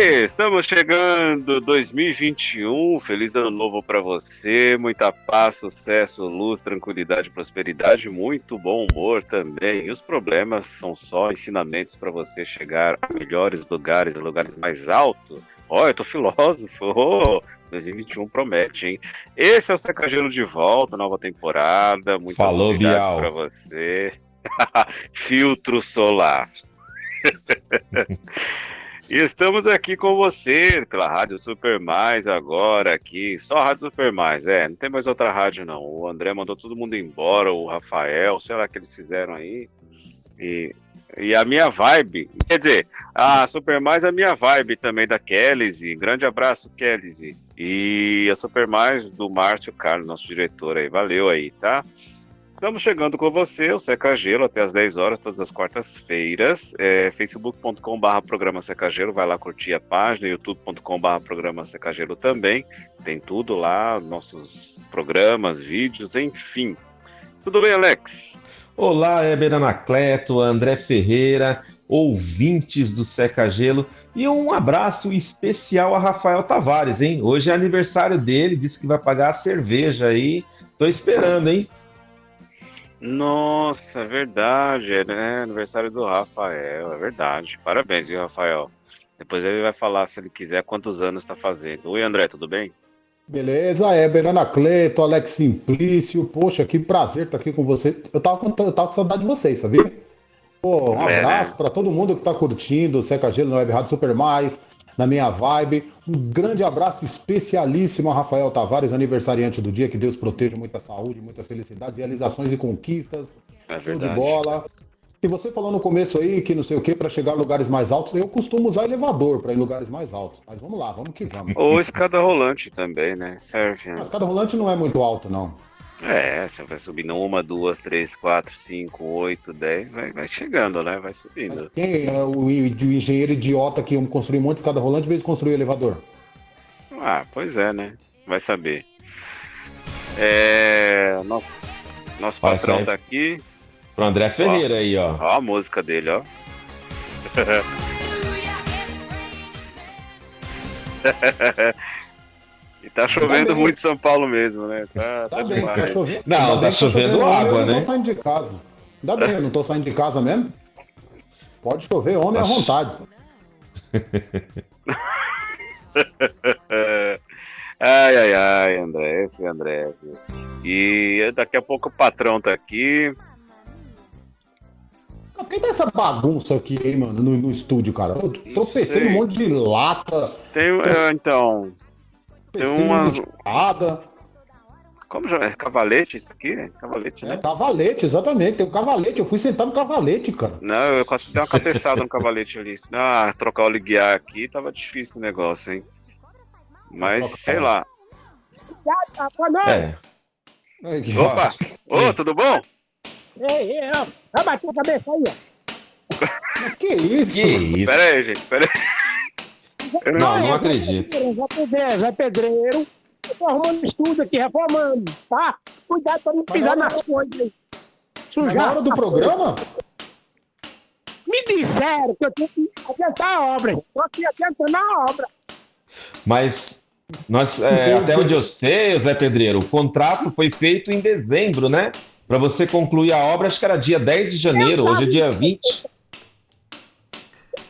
Estamos chegando 2021. Feliz ano novo para você. Muita paz, sucesso, luz, tranquilidade, prosperidade, muito bom humor também. E os problemas são só ensinamentos para você chegar a melhores lugares, lugares mais altos. Ó, oh, eu tô filósofo. Oh, 2021 promete, hein? Esse é o Secagelo de volta, nova temporada. Muitas Falou, novidades para você. Filtro solar. E estamos aqui com você, pela Rádio Super Mais agora aqui. Só a Rádio Super Mais, é, não tem mais outra rádio não. O André mandou todo mundo embora, o Rafael, sei lá o que eles fizeram aí. E, e a minha vibe, quer dizer, a Super Mais é a minha vibe também da Kelly. Grande abraço, Kelly. E a Super Mais do Márcio Carlos, nosso diretor aí. Valeu aí, tá? Estamos chegando com você, o Seca Gelo, até as 10 horas, todas as quartas-feiras. É, facebook.com.br programa Seca Gelo, vai lá curtir a página, youtube.com.br programa Seca Gelo também. Tem tudo lá, nossos programas, vídeos, enfim. Tudo bem, Alex? Olá, Eber Anacleto, André Ferreira, ouvintes do Seca Gelo. E um abraço especial a Rafael Tavares, hein? Hoje é aniversário dele, disse que vai pagar a cerveja aí. Tô esperando, hein? Nossa, é verdade, é né? aniversário do Rafael, é verdade. Parabéns, viu, Rafael? Depois ele vai falar, se ele quiser, quantos anos está fazendo. Oi, André, tudo bem? Beleza, é, Berana Cleto, Alex Simplício, poxa, que prazer estar aqui com você. Eu tava com, eu tava com saudade de vocês, sabia? Pô, um É, abraço né? para todo mundo que tá curtindo o Seca Gelo no Web Rádio Super Mais, na minha vibe. Um grande abraço especialíssimo a Rafael Tavares, aniversariante do dia. Que Deus proteja muita saúde, muitas felicidades, realizações e conquistas. É Show de verdade. bola. E você falou no começo aí que não sei o que, para chegar a lugares mais altos, eu costumo usar elevador para ir em lugares mais altos. Mas vamos lá, vamos que vamos. Ou escada rolante também, né? Serve. A né? escada rolante não é muito alto, não. É, você vai subindo uma, duas, três, quatro, cinco, oito, dez, vai, vai chegando, né? Vai Mas subindo. quem é o, o engenheiro idiota que construir um monte de escada rolante, em vez de construir elevador? Ah, pois é, né? Vai saber. É. Nosso, nosso Vai, patrão tá aqui. Pro André Ferreira aí, ó. Ó a música dele, ó. e tá chovendo bem. muito em São Paulo mesmo, né? Tá, Tá tá bem, tá demais. chovendo. Não, tá que chovendo hoje, água, eu né? não tô saindo de casa. Ainda bem, eu não tô saindo de casa mesmo. Pode chover, homem à vontade. ai, ai, ai, André, esse André. E daqui a pouco o patrão tá aqui. Quem tá essa bagunça aqui, hein, mano, no, no estúdio, cara? Eu tropecei num monte de lata, Tem, é, então, tem tropecei uma. espada. Como já é cavalete isso aqui? né? Cavalete, É, né? cavalete, exatamente. Tem um cavalete. Eu fui sentar no cavalete, cara. Não, eu quase dei uma cabeçada no cavalete ali. Ah, trocar o guiar aqui tava difícil o negócio, hein? Mas, sei lá. É. Opa! Ô, tudo bom? Ei, ei, ó. Vai bater a cabeça aí, ó. Que isso? Que isso? Pera aí, gente, pera aí. Não, é, não acredito. Zé Pedreiro, Zé Pedreiro. Eu tô arrumando estúdio aqui, reformando, tá? Cuidado pra não pisar Mas nas coisas aí. Sujar. na hora do programa? Me disseram que eu tinha que adiantar a obra. Tô aqui adiantando a obra. Mas nós, é, até onde eu sei, Zé Pedreiro, o contrato foi feito em dezembro, né? Para você concluir a obra, acho que era dia 10 de janeiro, hoje é dia 20.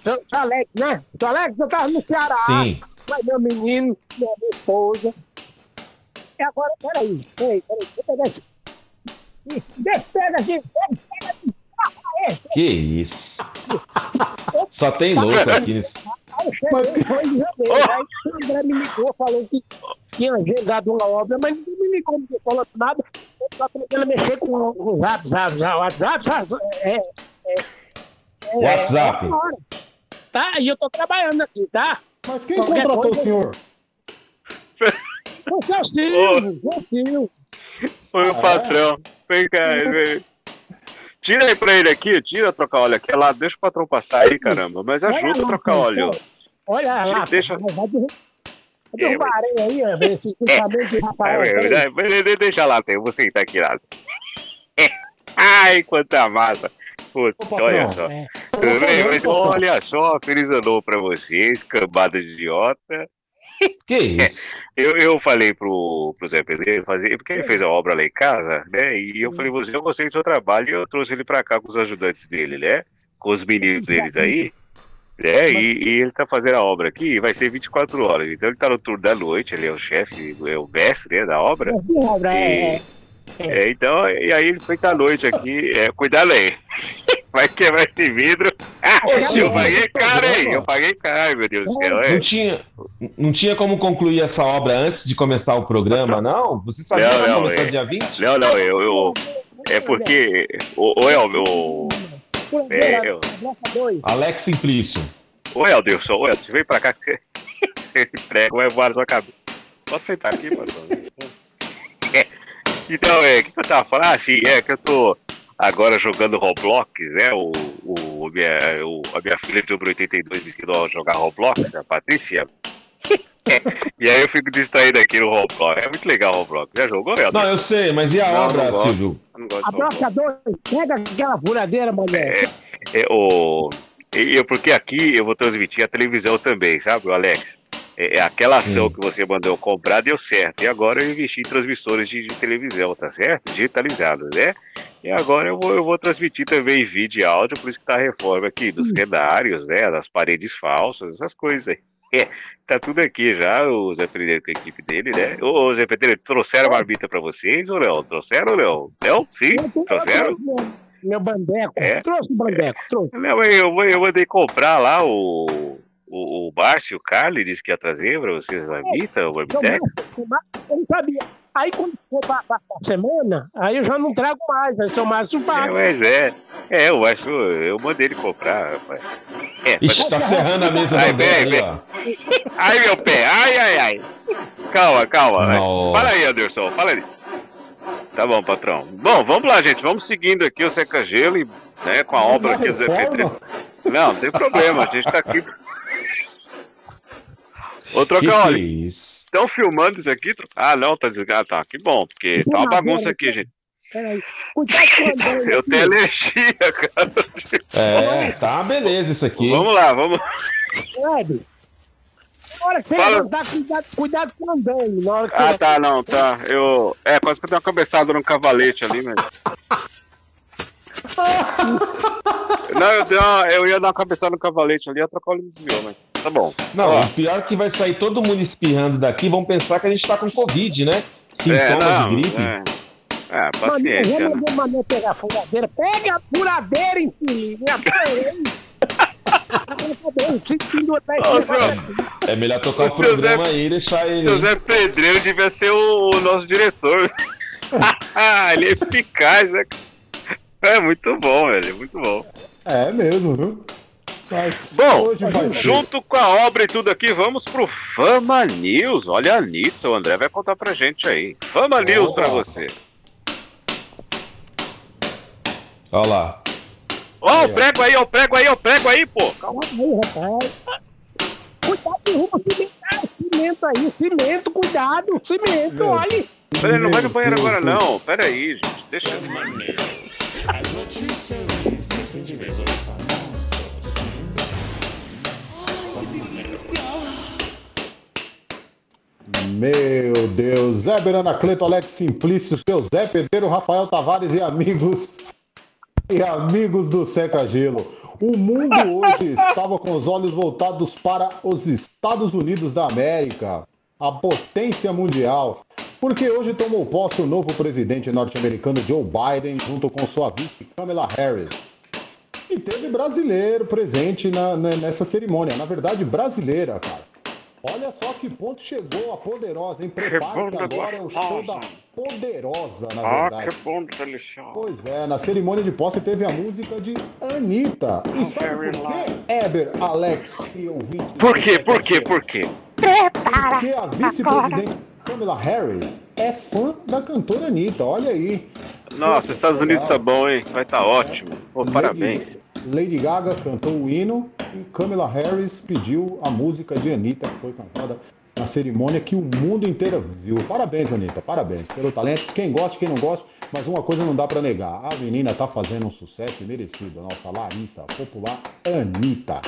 Seu Alex, né? Alex, eu tava no Ceará. Sim. Mas meu menino, minha esposa. E agora, peraí, peraí, peraí. Eu eu pegar aqui. Pega aqui. Ah, é. Que isso. Só tem louco aqui nesse. Aí eu o André me ligou, falou que tinha agendado uma obra, mas ninguém me ligou, não falou nada. Eu aprendendo a mexer com o WhatsApp, é, é, é, WhatsApp. é, agora. Tá? E eu tô trabalhando aqui, tá? Mas quem Qualquer contratou coisa- o senhor? O seu Silvio, o Silvio. Foi o Ah, é? patrão. Vem cá, vem. Tira aí pra ele aqui, tira trocar óleo aqui. É lá, deixa o patrão passar aí, caramba. Mas Olha ajuda a lá, trocar óleo. Olha lá, Deixa- vai vai derrubar a areia aí, ó, ver esse de É, Rafael. é, é, deixa lá, tem. Eu vou sentar aqui lá. Ai, quanta massa. Ô, patrão. olha só. É. Tudo bem? Mas olha só, feliz ano novo pra vocês, cambada de idiota. Que isso? Eu, eu falei pro, pro Zé Pedreiro fazer, porque ele fez a obra lá em casa, né? E eu falei, você, eu gostei do seu trabalho e eu trouxe ele pra cá com os ajudantes dele, né? Com os meninos deles aí. É, e, e ele tá fazendo a obra aqui e vai ser 24 horas. Então ele tá no turno da noite, ele é o chefe, é o mestre né, da obra. É, de obra, é, é. É, então, e aí ele foi à noite aqui. É, cuidado aí. Vai quebrar esse vidro. Ah, Ô, eu Silvio, paguei caro, hein? Eu paguei caro, meu Deus do céu. Não tinha, não tinha como concluir essa obra antes de começar o programa, não? Você sabia Não, que não, começar é. dia 20? Não, não, eu. eu é porque. O, o o. É, eu-. Alex Simplício. Ô, Elderson, ô, Elderson, vem pra cá que você, você se prega, vai voar na sua cabeça. Posso sentar aqui, pastor? É, Então, é, o que, que eu tava falando? Ah, sim, é que eu tô agora jogando Roblox, né? O, o, minha, o- a minha filha de número 82 me ensinou a jogar Roblox, a Patrícia. É, e aí eu fico distraído aqui no Roblox. É muito legal o Roblox. Já jogou, Elderson? Não, eu sei, mas e a Não, obra, não. Silvio? A dois, pega aquela furadeira, mulher. É, o, e eu, porque aqui eu vou transmitir a televisão também, sabe, o Alex? É, é aquela ação Hum. que você mandou comprar deu certo. E agora eu investi em transmissores de, de televisão, tá certo? Digitalizadas, né? E agora eu vou, eu vou transmitir também vídeo e áudio, por isso que tá a reforma aqui dos cenários, né? Das paredes falsas, essas coisas aí. É, tá tudo aqui já, o Zé Pedreiro com a equipe dele, né? Ô, Zé Pedreiro, trouxeram a marmita pra vocês ou não? Trouxeram ou não? Não? Sim? Trouxeram? eu trouxe Meu, bandeco. É? Trouxe o bandeco, trouxe. Não, eu, eu mandei comprar lá o. O, o Márcio, o Carly disse que ia trazer pra vocês uma marmita, o Eu, Marmitex. eu não sabia. Aí quando for pra, pra semana, aí eu já não trago mais. Aí seu Márcio É, paga. mas é. É, o Márcio, eu mandei ele comprar, rapaz. É, Ixi, tá ferrando a mesa Ai, do André vem, aí, ó. Ai, meu pé, ai, ai, ai. Calma, calma. vai. Não. Fala aí, Anderson, fala aí. Tá bom, patrão. Bom, vamos lá, gente. Vamos seguindo aqui o Seca Gelo e, né, com a obra aqui do Zé? Pedreiro. Não, não tem problema, a gente tá aqui. Ô, é isso? Estão filmando isso aqui? Ah, não, tá desligado. Tá, que bom, porque tá uma bagunça aqui, gente. Peraí. Cuidado com o André. Eu tenho alergia, cara. É, tá uma beleza isso aqui. Vamos lá, vamos. Fred. Na hora que você Fala. levantar, cuidado, cuidado com o André. Na hora que você Ah, tá, não, tá. Eu. É, quase que eu dei uma cabeçada no cavalete ali, né? Não, eu, dei uma- eu ia dar uma cabeçada no cavalete ali, ia trocar o óleo me desviou, mas. Tá bom. Não, Ó, o pior é que vai sair todo mundo espirrando daqui, vão pensar que a gente tá com Covid, né? é, Sintomas não. de gripe. É, é Mano, paciência, eu né? Mané pegar a furadeira. Pega a furadeira, infeliz. Ô, você. É melhor tocar O o programa aí e deixar ele. Seu Zé Pedreiro devia ser o, o nosso diretor. Ah, ele é eficaz, né? É muito bom, velho, muito bom. É mesmo, viu? Mas Bom, hoje vai ser. Junto com a obra e tudo aqui, vamos pro Fama News. Olha a Anitta, o André vai contar pra gente aí. Fama News pra você. Olha lá. Ó, o prego aí, ó, o prego aí, ó, o prego aí, pô. Calma aí, rapaz. Cuidado, derruba o cimento. Ah, cimento aí, cimento, cuidado, cimento, Meu. olha. Pera aí, não vai no banheiro agora não. Pera aí, gente. Deixa. As notícias. Meu Deus, Zé Beranacleto, Alex Simplício, seu Zé Pedreiro, Rafael Tavares e amigos e amigos do Seca Gelo. O mundo hoje estava com os olhos voltados para os Estados Unidos da América, a potência mundial, porque hoje tomou posse o novo presidente norte-americano Joe Biden junto com sua vice Kamala Harris. E teve brasileiro presente na- na- nessa cerimônia, na verdade brasileira, cara. Olha só que ponto chegou a poderosa, hein? Prepare que agora é o show da poderosa, na Ah, verdade. que bom delicioso. Pois é, na cerimônia de posse teve a música de Anitta. E sabe por quê, Eber, Alex e ouvinte? Por quê? Por quê? Por quê? Porque a vice-presidente Kamala Harris é fã da cantora Anitta, olha aí. Nossa, Estados Unidos tá bom, hein? Vai tá ótimo. Pô, Lady- parabéns. Lady Gaga cantou o hino e Kamala Harris pediu a música de Anitta, que foi cantada na cerimônia que o mundo inteiro viu. Parabéns, Anitta, parabéns pelo talento. Quem gosta, quem não gosta, mas uma coisa não dá pra negar. A menina tá fazendo um sucesso merecido. A nossa Larissa, popular Anitta.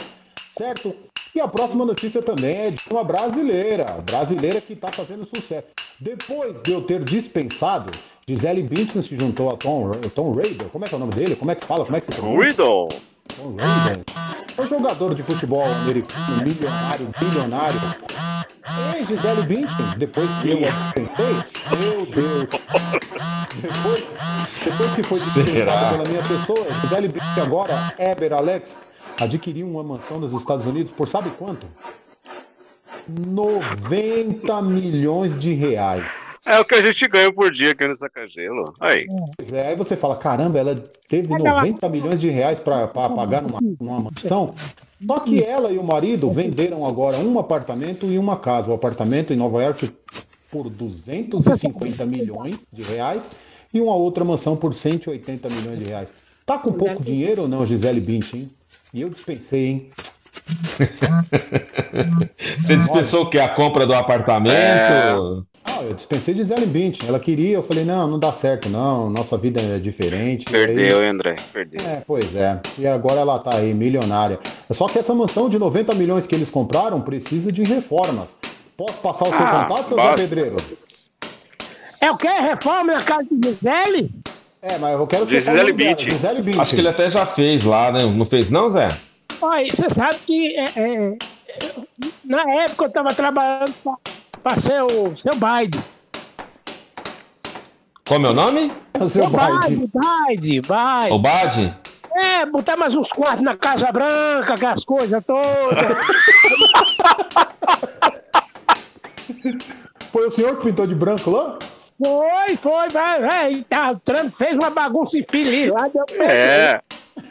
Certo? E a próxima notícia também é de uma brasileira. Brasileira que tá fazendo sucesso. Depois de eu ter dispensado, Gisele Bündchen se juntou a Tom, Tom Raider. Como é que é o nome dele? Como é que fala? Como é que se pronuncia? Riddle. Tom Raider. É um jogador de futebol americano, milionário, bilionário. E Gisele Bündchen, depois que eu a dispensei, meu Deus. Depois, depois que foi dispensada Será? pela minha pessoa, Gisele Bündchen agora, Eber Alex, adquiriu uma mansão nos Estados Unidos por sabe quanto? 90 milhões de reais. É o que a gente ganha por dia aqui no Sacagelo. Aí. Pois é, aí você fala, caramba, ela teve 90 milhões de reais para pagar numa, numa mansão. Só que ela e o marido venderam agora um apartamento e uma casa. O apartamento em Nova York por 250 milhões de reais e uma outra mansão por 180 milhões de reais. Tá com pouco dinheiro ou não, Gisele Bündchen? E eu dispensei, hein? Você dispensou o quê? A compra do apartamento? Ah, eu dispensei Gisele Bündchen. Ela queria, eu falei, não, não dá certo, não. Nossa vida é diferente. Aí- Perdeu, hein, André? Perdeu. É, pois é. E agora ela tá aí, milionária. Só que essa mansão de 90 milhões que eles compraram precisa de reformas. Posso passar o seu Ah, contato, seu. Zé Pedreiro? É o quê? Reforma na casa de Gisele? É, mas eu quero que Gisele Bündchen. Gisele Bündchen. Acho que ele até já fez lá, né? Não fez não, Zé? Olha, você sabe que é, é, na época eu estava trabalhando para ser o seu Biden. Como é o nome? O seu Biden. Biden, Biden. O Bad? É, botar mais uns quartos na Casa Branca, aquelas coisas todas. Foi o senhor que pintou de branco lá? Foi, foi, vai, vai. Tá, o Trump fez uma bagunça infeliz lá, deu É.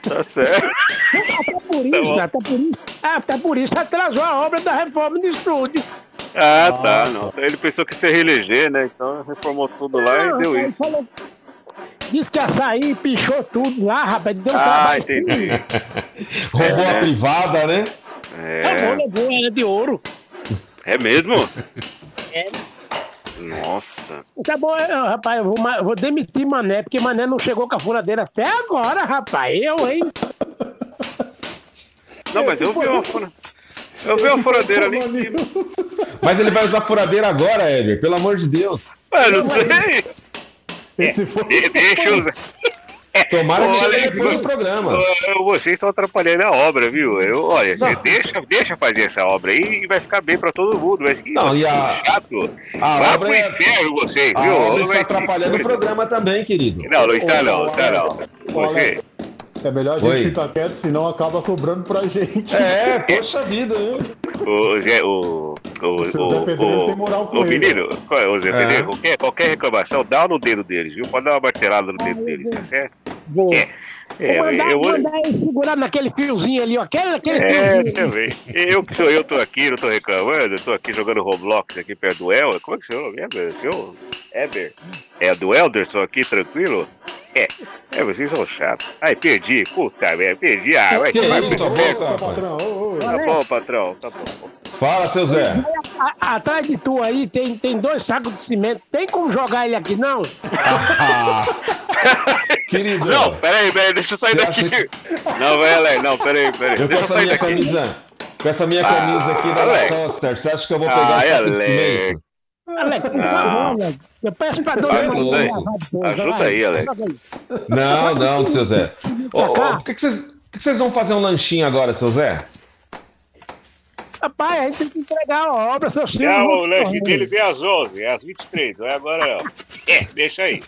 Tá certo. Até por isso, até por isso. Até por isso atrasou a obra da reforma do estúdio. Ah, tá. Não. Ele pensou que ia se reeleger, né? Então reformou tudo lá e deu isso. falou- Disse que ia sair, pichou tudo lá, rapaz. Deu um Ah, trabalho. entendi. Roubou a privada, né? É, levou, era de ouro. É mesmo? É. Nossa. Tá bom, eu, rapaz, eu vou, eu vou demitir Mané, porque Mané não chegou com a furadeira até agora, rapaz. Eu, hein? Não, mas eu vi uma fura... Eu vi uma furadeira ali em cima. Mas ele vai usar furadeira agora, Éder, pelo amor de Deus. Ah, não sei. Esse foi. Deixa eu usar. Tomara que Olha, chegue do programa. Vocês estão atrapalhando a obra, viu? Eu, olha, deixa, deixa fazer essa obra aí e vai ficar bem pra todo mundo. Mas que Não, e a- chato. a Vai obra pro é- inferno vocês, A viu? obra está atrapalhando o programa também, querido. Não, não está não, está não. Você. É melhor a gente Oi. ficar quieto, senão acaba sobrando pra gente. É, poxa vida, hein? O Zé, o. O, seu Zé Pedreiro tem moral com o ele. menino, qual é, o Zé É. Pedreiro, qualquer, qualquer reclamação, dá no dedo deles, viu? Pode dar uma martelada no dedo deles, tá certo? Vou, É, vou mandar, eu vou. mandar ele segurar naquele fiozinho ali, ó. Aquele, aquele É, fiozinho. também. Eu que sou eu, tô aqui, não tô reclamando, eu tô aqui jogando Roblox aqui perto do El. Como é que é seu nome? Eber? Seu? Eber? É do Elderson aqui, tranquilo? É, é, vocês são chatos. Ai, perdi, puta merda, perdi. Ah, vai Que inferno. Ô, rapaz. patrão, ô, ô. Tá bom, patrão, tá bom. Fala, seu Zé. A- Atrás de tu aí tem, tem dois sacos de cimento. Tem como jogar ele aqui, não? Ah, querido, Não, peraí, peraí, deixa eu sair Você daqui. acha Não, vai, Alex, não, peraí, peraí. eu Deixa eu essa sair minha daqui. camisa, com essa minha camisa aqui da. Toster, você acha que eu vou pegar Ai, um saco de Alex. cimento? Alex, por favor, Alex. Eu peço pra dona Ajuda aí. Ajuda aí, Alex. Não, não, seu Zé. Ô, ô, por que, que vocês, por que vocês vão fazer um lanchinho agora, seu Zé? Rapaz, a gente tem que entregar a obra, seu filho. Não o lanche deles é às 11, é às 23, não é agora não. É, deixa aí.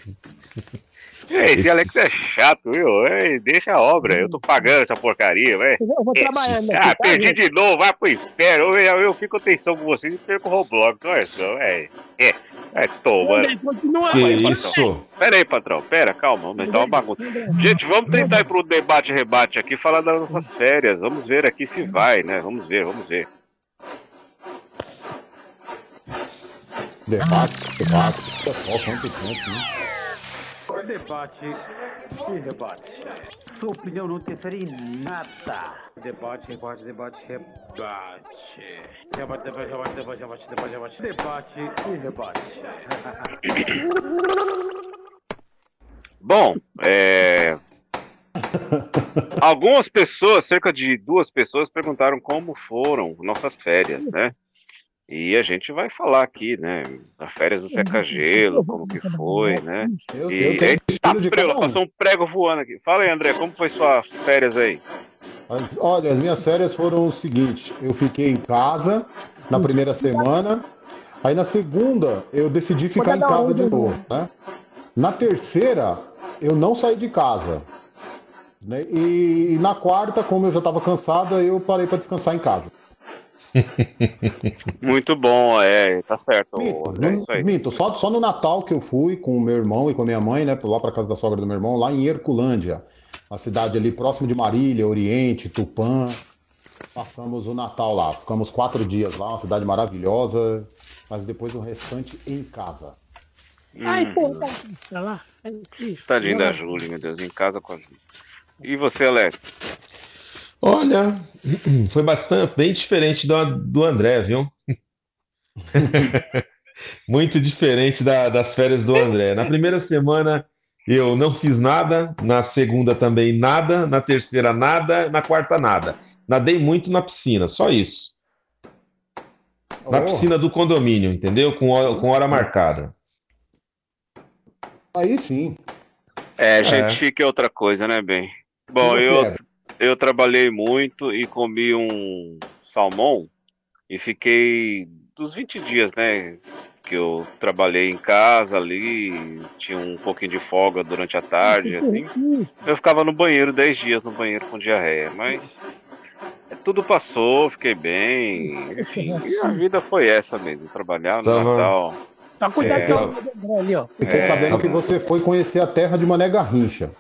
Ei, esse Alex é chato, viu? Ei, deixa a obra, eu tô pagando essa porcaria, velho. Eu vou trabalhando aqui, Ah, tá, perdi gente? de novo, vai pro inferno. Eu, eu fico atenção com vocês e perco o Roblox. Olha só, velho. É, é, toma. André, Continua, Que isso? Pera aí, patrão, pera, calma, mas tá uma bagunça. Gente, vamos tentar ir pro debate-rebate aqui, falar das nossas férias. Vamos ver aqui se vai, né? Vamos ver, vamos ver. Debate, debate. Pessoal, quanto tempo, Debate e rebate. Sua opinião não interfere em nada. Debate, debate, rebate. Debate, debate, debate, debate, debate, debate, debate. Debate e. Bom, é. Algumas pessoas, cerca de duas pessoas, perguntaram como foram nossas férias, né? E a gente vai falar aqui, né? As férias do seca-gelo, como que foi, né? Eu, E eu tenho eita, estilo de um. passou um prego voando aqui. Fala aí, André, como foi suas férias aí? Olha, as minhas férias foram o seguinte: eu fiquei em casa na primeira semana, aí na segunda eu decidi ficar em casa de de novo, né? Na terceira eu não saí de casa. Né? E, e na quarta, como eu já estava cansado, eu parei para descansar em casa. Muito bom, é, tá certo, Minto, não- isso aí. minto, só, só no Natal que eu fui com o meu irmão e com a minha mãe, né? Lá para casa da sogra do meu irmão, lá em Herculândia, uma cidade ali próximo de Marília, Oriente, Tupã. Passamos o Natal lá, ficamos quatro dias lá, uma cidade maravilhosa, mas depois o restante em casa. Ai, Hum, porra, tá lá. Isso. tadinho da Júlia, meu Deus, em casa com a Júlia. E você, Alex? Olha, foi bastante, bem diferente do, do André, viu? Muito diferente da- das férias do André. Na primeira semana eu não fiz nada, na segunda também nada, na terceira nada, na quarta nada. Nadei muito na piscina, só isso. Na Oh, piscina do condomínio, entendeu? Com hora, com hora marcada. Aí sim. É, gente chique é outra coisa, né, bem? Bom, eu, Everton? Eu trabalhei muito e comi um salmão e fiquei dos 20 dias, né? Que eu trabalhei em casa ali, tinha um pouquinho de folga durante a tarde, assim. Eu ficava no banheiro 10 dias no banheiro com diarreia, mas é, tudo passou, fiquei bem, enfim. E a vida foi essa mesmo, trabalhar no Natal. Tá cuidado É, ali, ó. Fiquei É, sabendo que você foi conhecer a terra de Mané Garrincha.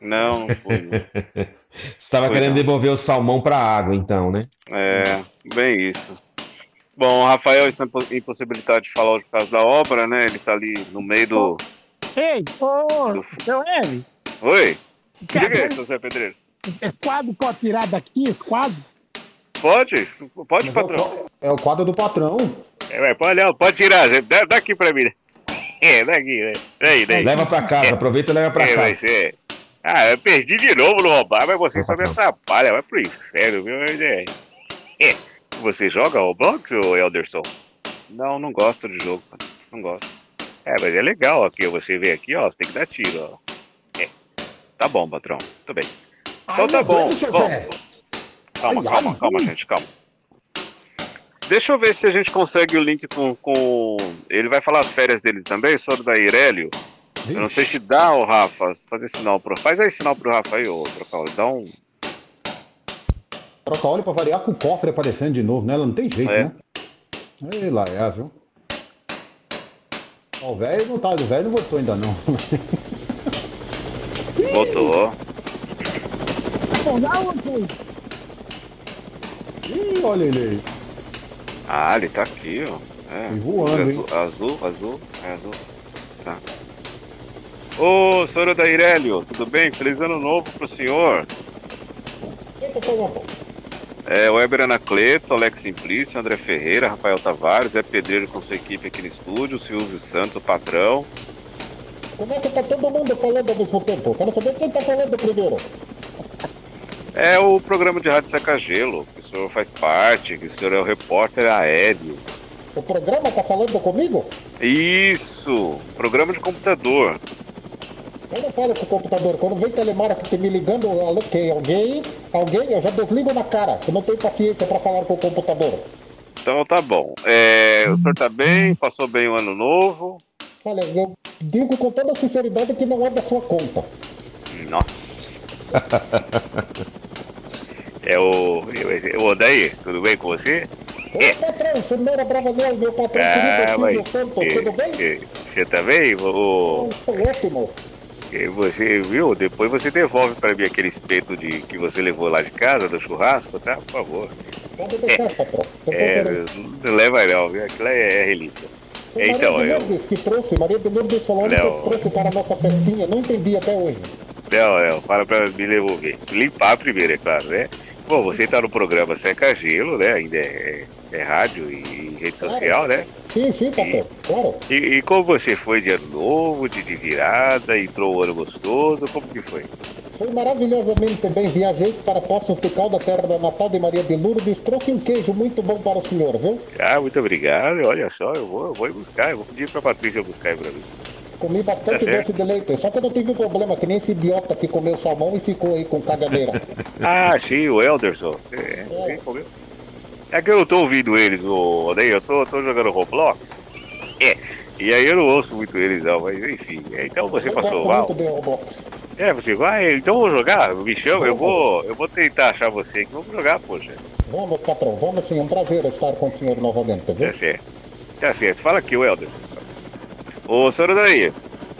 Não, não foi. não. Você estava querendo não. devolver o salmão para a água, então, né? É, bem isso. Bom, o Rafael está impo- impossibilitado de falar por causa da obra, né? Ele tá ali no meio do. Ei, ô, Do- seu Eli, Oi? Diga aí, cara, seu Zé Pedreiro. esse quadro pode tirar daqui, esse quadro? Pode? Pode, Mas é patrão. É o quadro do patrão. É, pode, pode tirar, Zé. dá, dá aqui pra mim. É, daqui, né? Daí, daí. Leva para casa, aproveita e leva para É, casa. mas é. Ah, eu perdi de novo no roubar, mas você só me atrapalha. Vai pro inferno, viu? É. É. Você joga Roblox, ô Elderson? Não, não gosto de jogo. Não gosto. É, mas é legal aqui. Você vê aqui, ó. Você tem que dar tiro, ó. É. Tá bom, patrão. Tudo bem. Então tá bom. Bom. Calma, Ai, calma, calma, gente, calma. Deixa eu ver se a gente consegue o link com, com. Ele vai falar as férias dele também, sobre da Irélio. Eu não sei se dá, ô Rafa, fazer sinal pro. Faz aí sinal pro Rafa aí, ô Trocaulo. Dá um. Troca óleo pra variar com o cofre aparecendo de novo nela, não tem jeito, É. né? Ei, lá é, viu? Ó, O velho não tá, o velho não voltou ainda não. Um Ih, olha ele aí. Ah, ele tá aqui, ó. É. Voando, hein? azul, azul, azul, é azul. Tá. Ô, senhor da Irélio, tudo bem? Feliz ano novo pro senhor. É, o Weber Anacleto, Alex Simplício, André Ferreira, Rafael Tavares, Zé Pedreiro com sua equipe aqui no estúdio, Silvio Santos, o patrão. Como é que tá todo mundo falando ao mesmo tempo? Quero saber quem tá falando primeiro. É o programa de rádio Seca Gelo, que o senhor faz parte, que o senhor é o repórter aéreo. O programa tá falando comigo? Isso! Programa de computador. Eu não falo com o computador. Quando vem telemarketing me ligando, alô, quem? Alguém? Alguém? Eu já desligo na cara. Eu não tenho paciência pra falar com o computador. Então tá bom. É, o senhor tá bem? Passou bem o ano novo? Olha, eu digo com toda sinceridade que não é da sua conta. Nossa. É o. O Odair, tudo bem com você? Ô patrão, você não era Bravanel, meu patrão Ah, querido. Silvio Santos, que- tudo bem? Você também? O, Tô ótimo. Você viu? Depois você devolve pra mim aquele espeto de, que você levou lá de casa, do churrasco, tá? Por favor. Pode deixar, patrão. É, não leva não, viu? Aquilo é, é relíquia. Foi Então, Maria eu. de Lourdes que trouxe, Maria de Lourdes falando que trouxe para a nossa festinha, não entendi até hoje. Não, não, para pra me devolver. Limpar primeiro, é claro, né? Bom, você tá no programa Seca Gelo, né? Ainda é, é rádio e rede social, né? Sim, sim, patrão, claro. E, e como você foi de ano novo, de, de virada, entrou o ano gostoso, como que foi? Foi maravilhosamente bem, viajei para Poços de Calda, terra da Natal de Maria de Lourdes, trouxe um queijo muito bom para o senhor, viu? Ah, muito obrigado. Olha só, eu vou, eu vou buscar. Eu vou pedir pra Patrícia buscar aí pra mim. Comi bastante Tá doce de leite, só que eu não tive problema, que nem esse idiota que comeu salmão e ficou aí com caganeira. Ah, sim, o Elderson. Você, você comeu? É que eu não tô ouvindo eles, o Odeio, eu tô, tô jogando Roblox. É. E aí eu não ouço muito eles, não, mas enfim. Então você eu passou mal. É, você vai, então eu vou jogar, me chama, eu vou, eu vou tentar achar você aqui, vamos jogar, poxa. Vamos, patrão, vamos sim, é um prazer estar com o senhor novamente, viu? Tá certo. Tá certo, fala aqui, o Helder. Ô, senhor daí,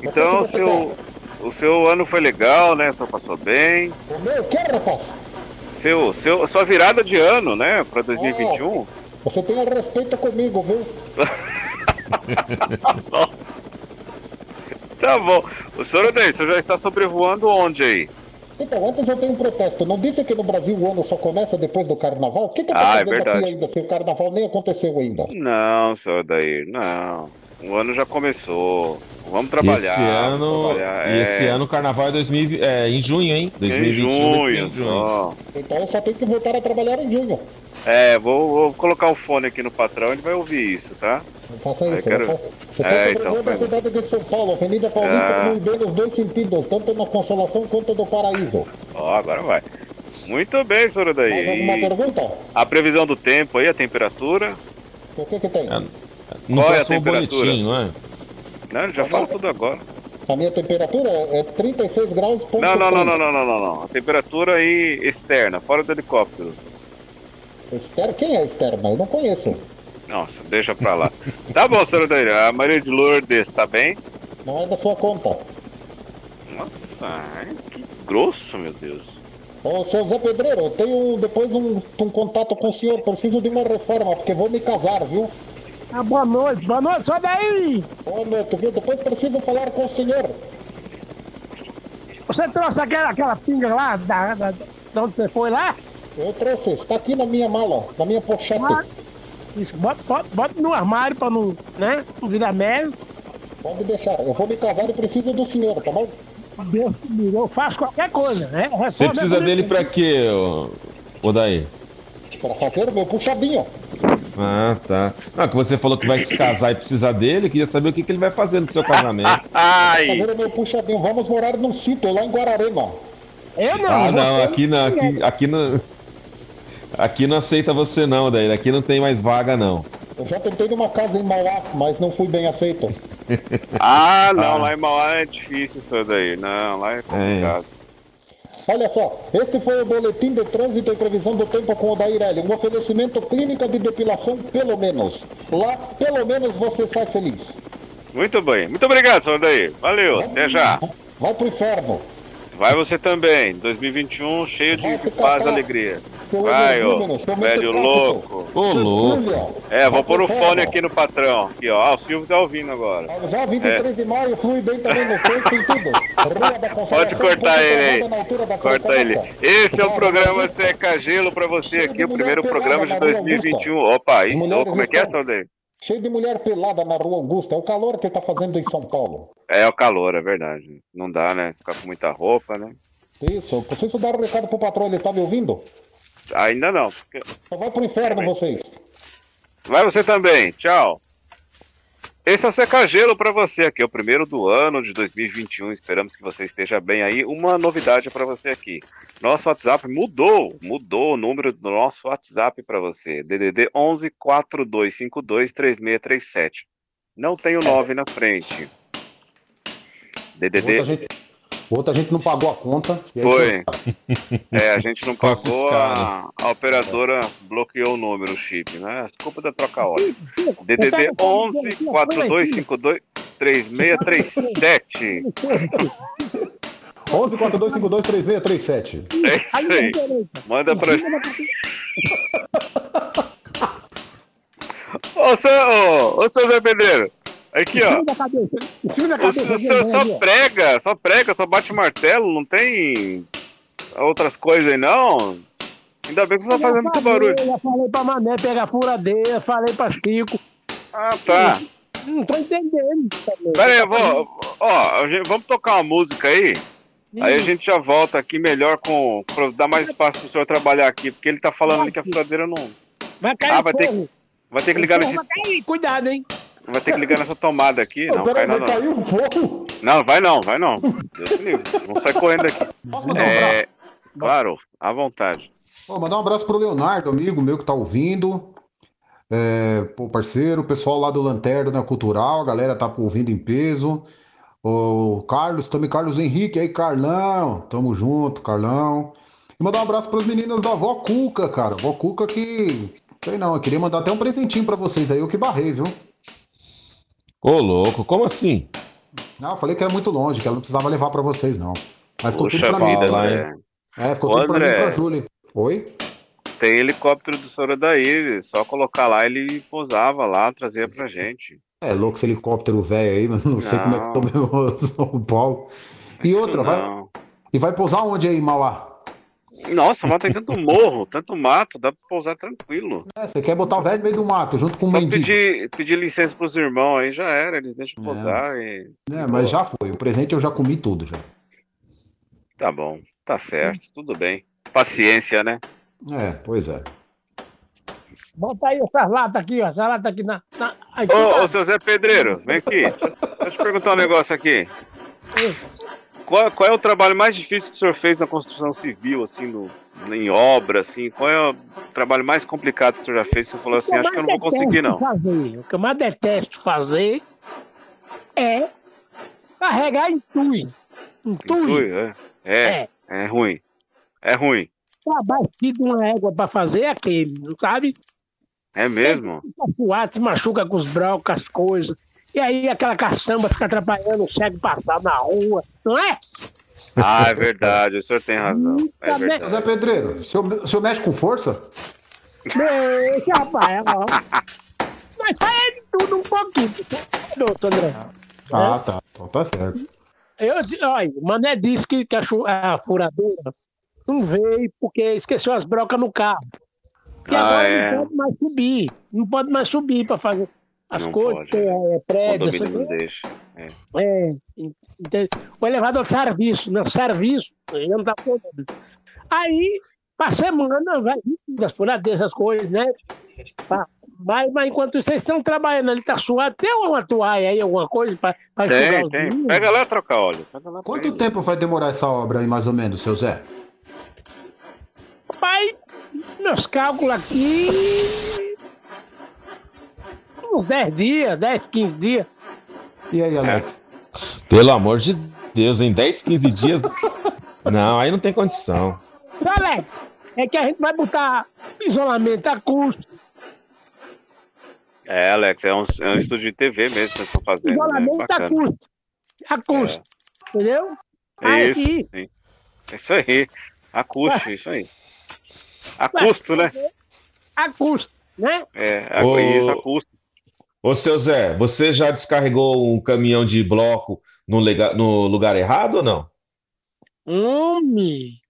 então o seu, o seu ano foi legal, né? Só passou bem. O meu, que rapaz? Seu, seu, sua virada de ano, né? Pra 2021. Você tem respeito comigo, viu? Nossa. Tá bom. O senhor daí, o senhor já está sobrevoando onde aí? Então, antes eu tenho um protesto. Não disse que no Brasil o ano só começa depois do carnaval? O que que tá Ah, é verdade. aqui ainda se o carnaval nem aconteceu ainda? Não, senhor daí, não. O ano já começou. Vamos trabalhar. esse ano, trabalhar. e é, esse ano o carnaval é, 2000, é em junho, hein? em 2021 junho, vai ser em junho. só. Então eu só tenho que voltar a trabalhar em junho. É, vou, vou colocar o fone aqui no patrão, ele vai ouvir isso, tá? Faça isso. quero- estou É, é, então, da faz- cidade de São Paulo, Avenida Paulista, Ah. no bem nos dois sentidos, tanto na Consolação quanto no Paraíso. Ó, agora vai. Muito bem, senhor daí. Mais alguma pergunta? a previsão do tempo aí, a temperatura? O que que tem? No Qual é a temperatura? boletim, não é? Não, ele já fala tudo agora. A minha temperatura é 36 graus. ponto Não, não, não, não, não, não, não, não. A temperatura aí externa, fora do helicóptero. Exter- Quem é externa? Eu não conheço. Nossa, deixa pra lá. tá bom, senhor daí. A Maria de Lourdes tá bem? Não é da sua conta. Nossa, que grosso, meu Deus. Ô, seu Zé Pedreiro, eu tenho depois um, um contato com o senhor. Preciso de uma reforma, porque vou me casar, viu? Ah, boa noite, boa noite, só daí. Boa noite, viu? Depois preciso falar com o senhor. Você trouxe aquela, aquela pinga lá, da, da, da onde você foi lá? Eu trouxe, está aqui na minha mala, na minha pochete. Ah, Isso, bota, bota, bota no armário pra não, né, não virar merda. Pode deixar, eu vou me casar e preciso do senhor, tá bom? Deus me livre, eu faço qualquer coisa, né? Você Reforma precisa dele pra quê, ô, ô Daí? Para fazer o meu puxadinho. Ah, tá. Não, que você falou que vai se casar e precisar dele, eu queria saber o que, que ele vai fazer no seu casamento. Ai! Fazer o meu puxadinho. Vamos morar num sítio lá em Guararema. Eu não. Ah, não, você- aqui não, aqui, aqui não. Aqui não aceita você não, daí. Aqui não tem mais vaga, não. Eu já tentei numa casa em Mauá, mas não fui bem aceito. Ah, não, Ah. lá em Mauá é difícil isso daí. Não, lá é complicado. Olha só, este foi o boletim de trânsito e previsão do tempo com o Dairelli. Um oferecimento clínica de depilação, pelo menos. Lá, pelo menos você sai feliz. Muito bem. Muito obrigado, senhor daí. Valeu, até já. Vai pro inferno. Vai você também. 2021 cheio de, de paz e alegria. Seu Vai, ô, seu velho louco. Ô, louco. É, vou pôr o fone aqui no patrão. Aqui, ó. Ah, o Silvio tá ouvindo agora. Já 23 de maio, flui bem também no. Rua da Consolação, Pode cortar ele aí. Corta ele. Esse é o programa. Seca Gelo pra você aqui, o primeiro programa de pelada na Rua 2021. Opa, isso, como é que é, daí? Cheio de mulher pelada na Rua Augusta. É o calor que tá fazendo em São Paulo. É o calor, é verdade. Não dá, né? Ficar com muita roupa, né? Isso, eu preciso dar um recado pro patrão, ele tá me ouvindo? Ainda não. porque- Então vai pro inferno vocês. Vai você também. Tchau. Esse é o Seca Gelo para você aqui, é o primeiro do ano de 2021. Esperamos que você esteja bem aí. Uma novidade para você aqui. Nosso WhatsApp mudou, mudou o número do nosso WhatsApp para você. DDD 11 4252 3637. Não tem o 9 na frente. DDD. Outra gente, outra gente não pagou a conta. e aí Foi. É, a gente não pagou, a, a operadora bloqueou o número, o chip, né? Desculpa da troca óleo. DDD 11 4252 3637. 11 4252 3637. É isso aí. Manda pra Ô, seu, ô, ô, seu Zé Pedreiro. Aqui, ó. Em cima da O cabeça. senhor aqui, só, só ó. prega, só prega, só bate martelo, não tem outras coisas aí não? Ainda bem que você tá Eu fazendo muito barulho. Já falei pra Mané pegar furadeira, falei pra Chico. Ah, tá. Não tô entendendo. também. Pera aí, eu vou, ó, vamos tocar uma música aí? Aí a gente já volta aqui melhor com. Pra dar mais espaço pro senhor trabalhar aqui, porque ele tá falando ali que a furadeira não. Vai cair Ah, vai ter, vai ter que ligar nesse. Vai cair, cuidado, hein? Vai ter que ligar nessa tomada aqui. Não, peraí, cai não. cair o fogo. Não, vai não, vai não. Deus me livre. Vamos sair correndo aqui. Posso mandar um abraço? É, claro, à vontade. Ó, mandar um abraço pro Leonardo, amigo meu que tá ouvindo. É, pô, parceiro, o pessoal lá do Lanterna Cultural, a galera tá ouvindo em peso. O Carlos, também Carlos Henrique, aí Carlão, tamo junto, Carlão. E mandar um abraço pras meninas da Vó Cuca, cara. Vó Cuca que. Sei não, eu queria mandar até um presentinho pra vocês aí, eu que barrei, viu? Ô, louco, como assim? Não, eu falei que era muito longe, que ela não precisava levar pra vocês, não. Mas ficou Puxa tudo pra vida, mim. lá, André. É, ficou Ô, tudo pra mim e pra Júlia. Oi? Tem helicóptero do Sorodaí, só colocar lá, ele pousava lá, trazia pra gente. É louco esse helicóptero velho aí, mas não, sei como é que mesmo São Paulo. E outra, vai, Não. e vai pousar onde aí, Mauá? Nossa, mas tem tanto morro, tanto mato, dá pra pousar tranquilo. É, você quer botar o velho no meio do mato, junto com o Só mendigo. pedir, pedir licença pros irmãos aí já era, eles deixam pousar e. É, mas já foi. O presente eu já comi tudo já. Tá bom, tá certo, tudo bem. Paciência, né? É, pois é. Bota aí essas latas aqui, ó. Essa lata aqui na. na... Aí, Ô, cuidado. ô, seu Zé Pedreiro, vem aqui. Deixa eu te perguntar um negócio aqui. Qual, qual é o trabalho mais difícil que o senhor fez na construção civil, assim, no, em obra, assim? Qual é o trabalho mais complicado que o senhor já fez? Você falou assim, acho que eu não vou conseguir, não. Fazer, o que eu mais detesto fazer é carregar entui. Entui. Entui, é, é, É. é ruim. É ruim. Trabalho de uma égua pra fazer é aquele, não sabe? É mesmo? Suado, se machuca com os brocos, as coisas. E aí aquela caçamba fica atrapalhando o cego passar na rua, não é? Ah, é verdade, o senhor tem razão. É verdade. Zé Pedreiro, o senhor, o senhor mexe com força? Deixa, rapaz. ó. Mas sai de tudo um pouquinho. Doutor André. Ah, tá. Então tá certo. Eu, olha, o Mané disse que, que a, a furadeira não veio porque esqueceu as brocas no carro. E Ah, agora é. não pode mais subir. Não pode mais subir para fazer as Não coisas, pode. é, O prédio, condomínio assim, não deixa. É. é, o elevador de serviço, né? Serviço, ele não tá podendo. Aí, pra semana, vai das furadeiras, essas coisas, né? Mas, mas enquanto vocês estão trabalhando ali, tá suado. Tem uma toalha aí, alguma coisa enxugar Tem, tem. meninos? Pega lá e troca óleo. Pega lá, Quanto tempo vai demorar essa obra aí, mais ou menos, seu Zé? Pai, meus cálculos aqui. Uns 10 dias, 10, 15 dias. E aí, Alex? Pelo amor de Deus, em 10, 15 dias. Não, aí não tem condição. Alex, é que a gente vai botar isolamento a custo. É, Alex, é um, é um estúdio de TV mesmo que estão fazendo. Né? Isolamento a Bacana. custo. A custo. Entendeu? É isso, Aí, sim. É isso aí. A custo, isso aí. A custo, né? a custo, né? É, a, Ô- isso, a custo. Ô, seu Zé, você já descarregou um caminhão de bloco no, lega- no lugar errado ou não? Homem!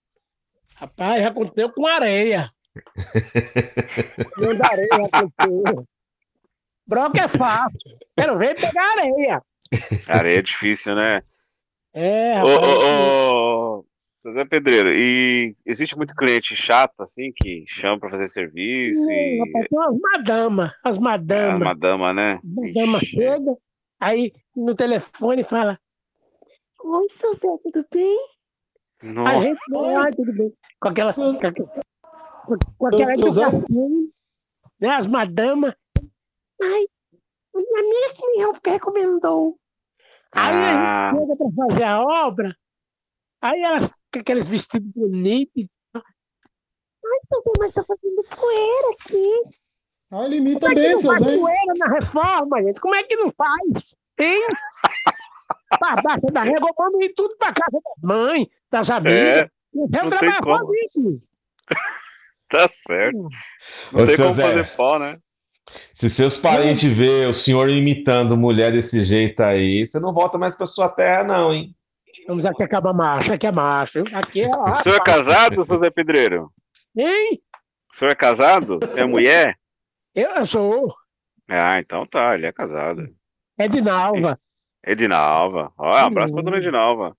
Rapaz, já aconteceu com areia. Da areia aconteceu. Broca é fácil. Quero ver pegar areia. Areia é difícil, né? É, Ô, rapaz. ô, ô, seu Zé Pedreiro, e existe muito cliente chato, assim, que chama pra fazer serviço Não, e umas madamas, as é madamas. uma dama, né? Madama Ixi, chega, aí no telefone fala: Oi, seu Zé, tudo bem? A Nossa, gente, ai, tudo bem. Com aquela. Com aquela, com aquela Seu educação, né? As madamas. Ai, minha amiga que me recomendou. Aí Ah. a gente chega pra fazer a obra, aí elas com aqueles vestidos bonitos. Ai, papai, mas tá fazendo poeira aqui. Ah, ele imita Como é que bem, não seu faz Zé. poeira na reforma, gente? Como é que não faz? Hein? Pra baixa da régua, vamos ir tudo pra casa das mães, das amigas. É, Eu não tem trabalho como. sozinho. tá certo. Ô, Não tem seu como Zé. fazer pó, né? Se seus parentes vê o senhor imitando mulher desse jeito aí, você não volta mais pra sua terra, não, hein? Vamos aqui acabar macho, aqui é macho. Aqui é. O senhor é casado, Zé Pedreiro? Hein? O senhor é casado? É mulher? Eu, eu sou Ah, então tá, ele é casado. Edinalva. Edinalva. Ó, um abraço pra dona Edinalva.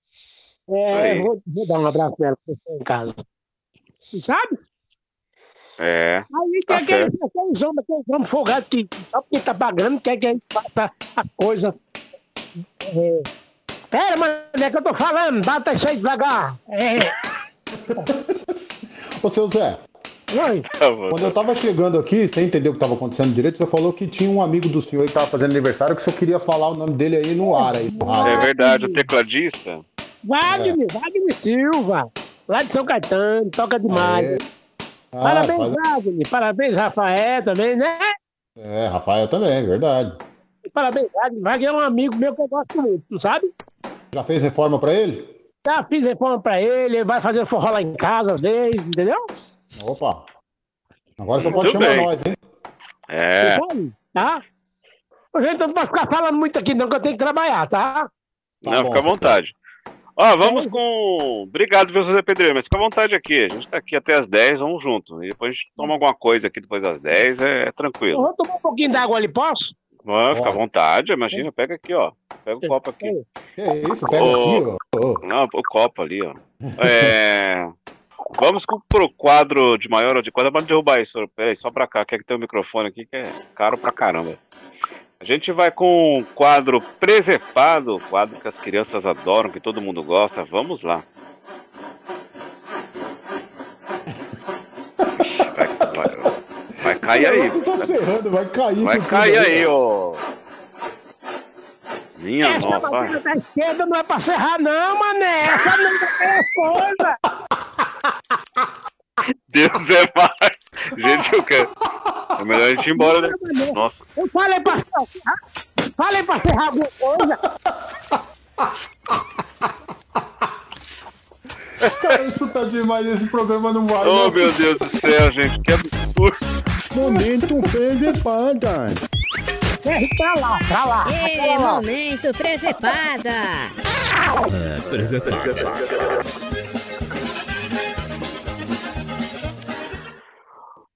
É, vou, vou dar um abraço pra você em casa. Sabe? É. Aí Tá quer que aqueles homens, aqueles homens folgados que só porque tá pagando, quer que a gente faça a coisa. É... Pera, mano, é que eu tô falando, bata isso aí devagar. É. Ô, seu Zé, Oi. Quando eu tava chegando aqui, você entendeu o que tava acontecendo direito? Você falou que tinha um amigo do senhor que tava fazendo aniversário, que o senhor queria falar o nome dele aí no ar, aí no É rádio. verdade, o tecladista? Wagner, Wagner Silva, lá de São Caetano, toca demais. Aê. Ah, Parabéns, faz- Wagner. Parabéns, Rafael também, né? É, Rafael também, verdade. E Parabéns, Wagner. Wagner é um amigo meu que eu gosto muito, tu sabe? Já fez reforma pra ele? Já fiz reforma pra ele, ele vai fazer forró lá em casa às vezes, entendeu? Opa. Agora você Muito pode chamar bem. nós, hein? É. Tá? Gente, não pode ficar falando muito aqui, não, que eu tenho que trabalhar, tá? Tá Não, bom, fica à seu vontade. Ó, vamos com. Obrigado, viu, José Pedreiro, mas fica à vontade aqui. A gente tá aqui até as 10, vamos junto. E depois a gente toma alguma coisa aqui depois das 10, é, é Eu tranquilo. vou tomar um pouquinho d'água ali, posso? Vamos, fica à vontade, imagina, pega aqui, ó. Pega o copo aqui. Que isso, pega aqui, ó. Não, o copo ali, ó. É, Vamos pro quadro de maior ou de quadro. Pode derrubar isso, peraí, só pra cá, que é que tem o microfone aqui que é caro pra caramba. A gente vai com o quadro Presepado, quadro que as crianças adoram, que todo mundo gosta. Vamos lá. Vai, vai- vai cair aí. negócio tá serrando, vai cair. Vai cair aí, ó. Minha Essa nossa, da esquerda não é pra serrar, não, mané. Essa não é coisa. Deus é mais. Gente, eu quero. É melhor a gente ir embora, né? Nossa. Eu falei pra serrar. Falei pra serrar alguma coisa. Cara, isso tá demais, esse programa não vai. Oh, não. meu Deus do céu, gente, que absurdo. Momento presepada. É, pra lá, pra lá. Ê, pra lá. momento presepada.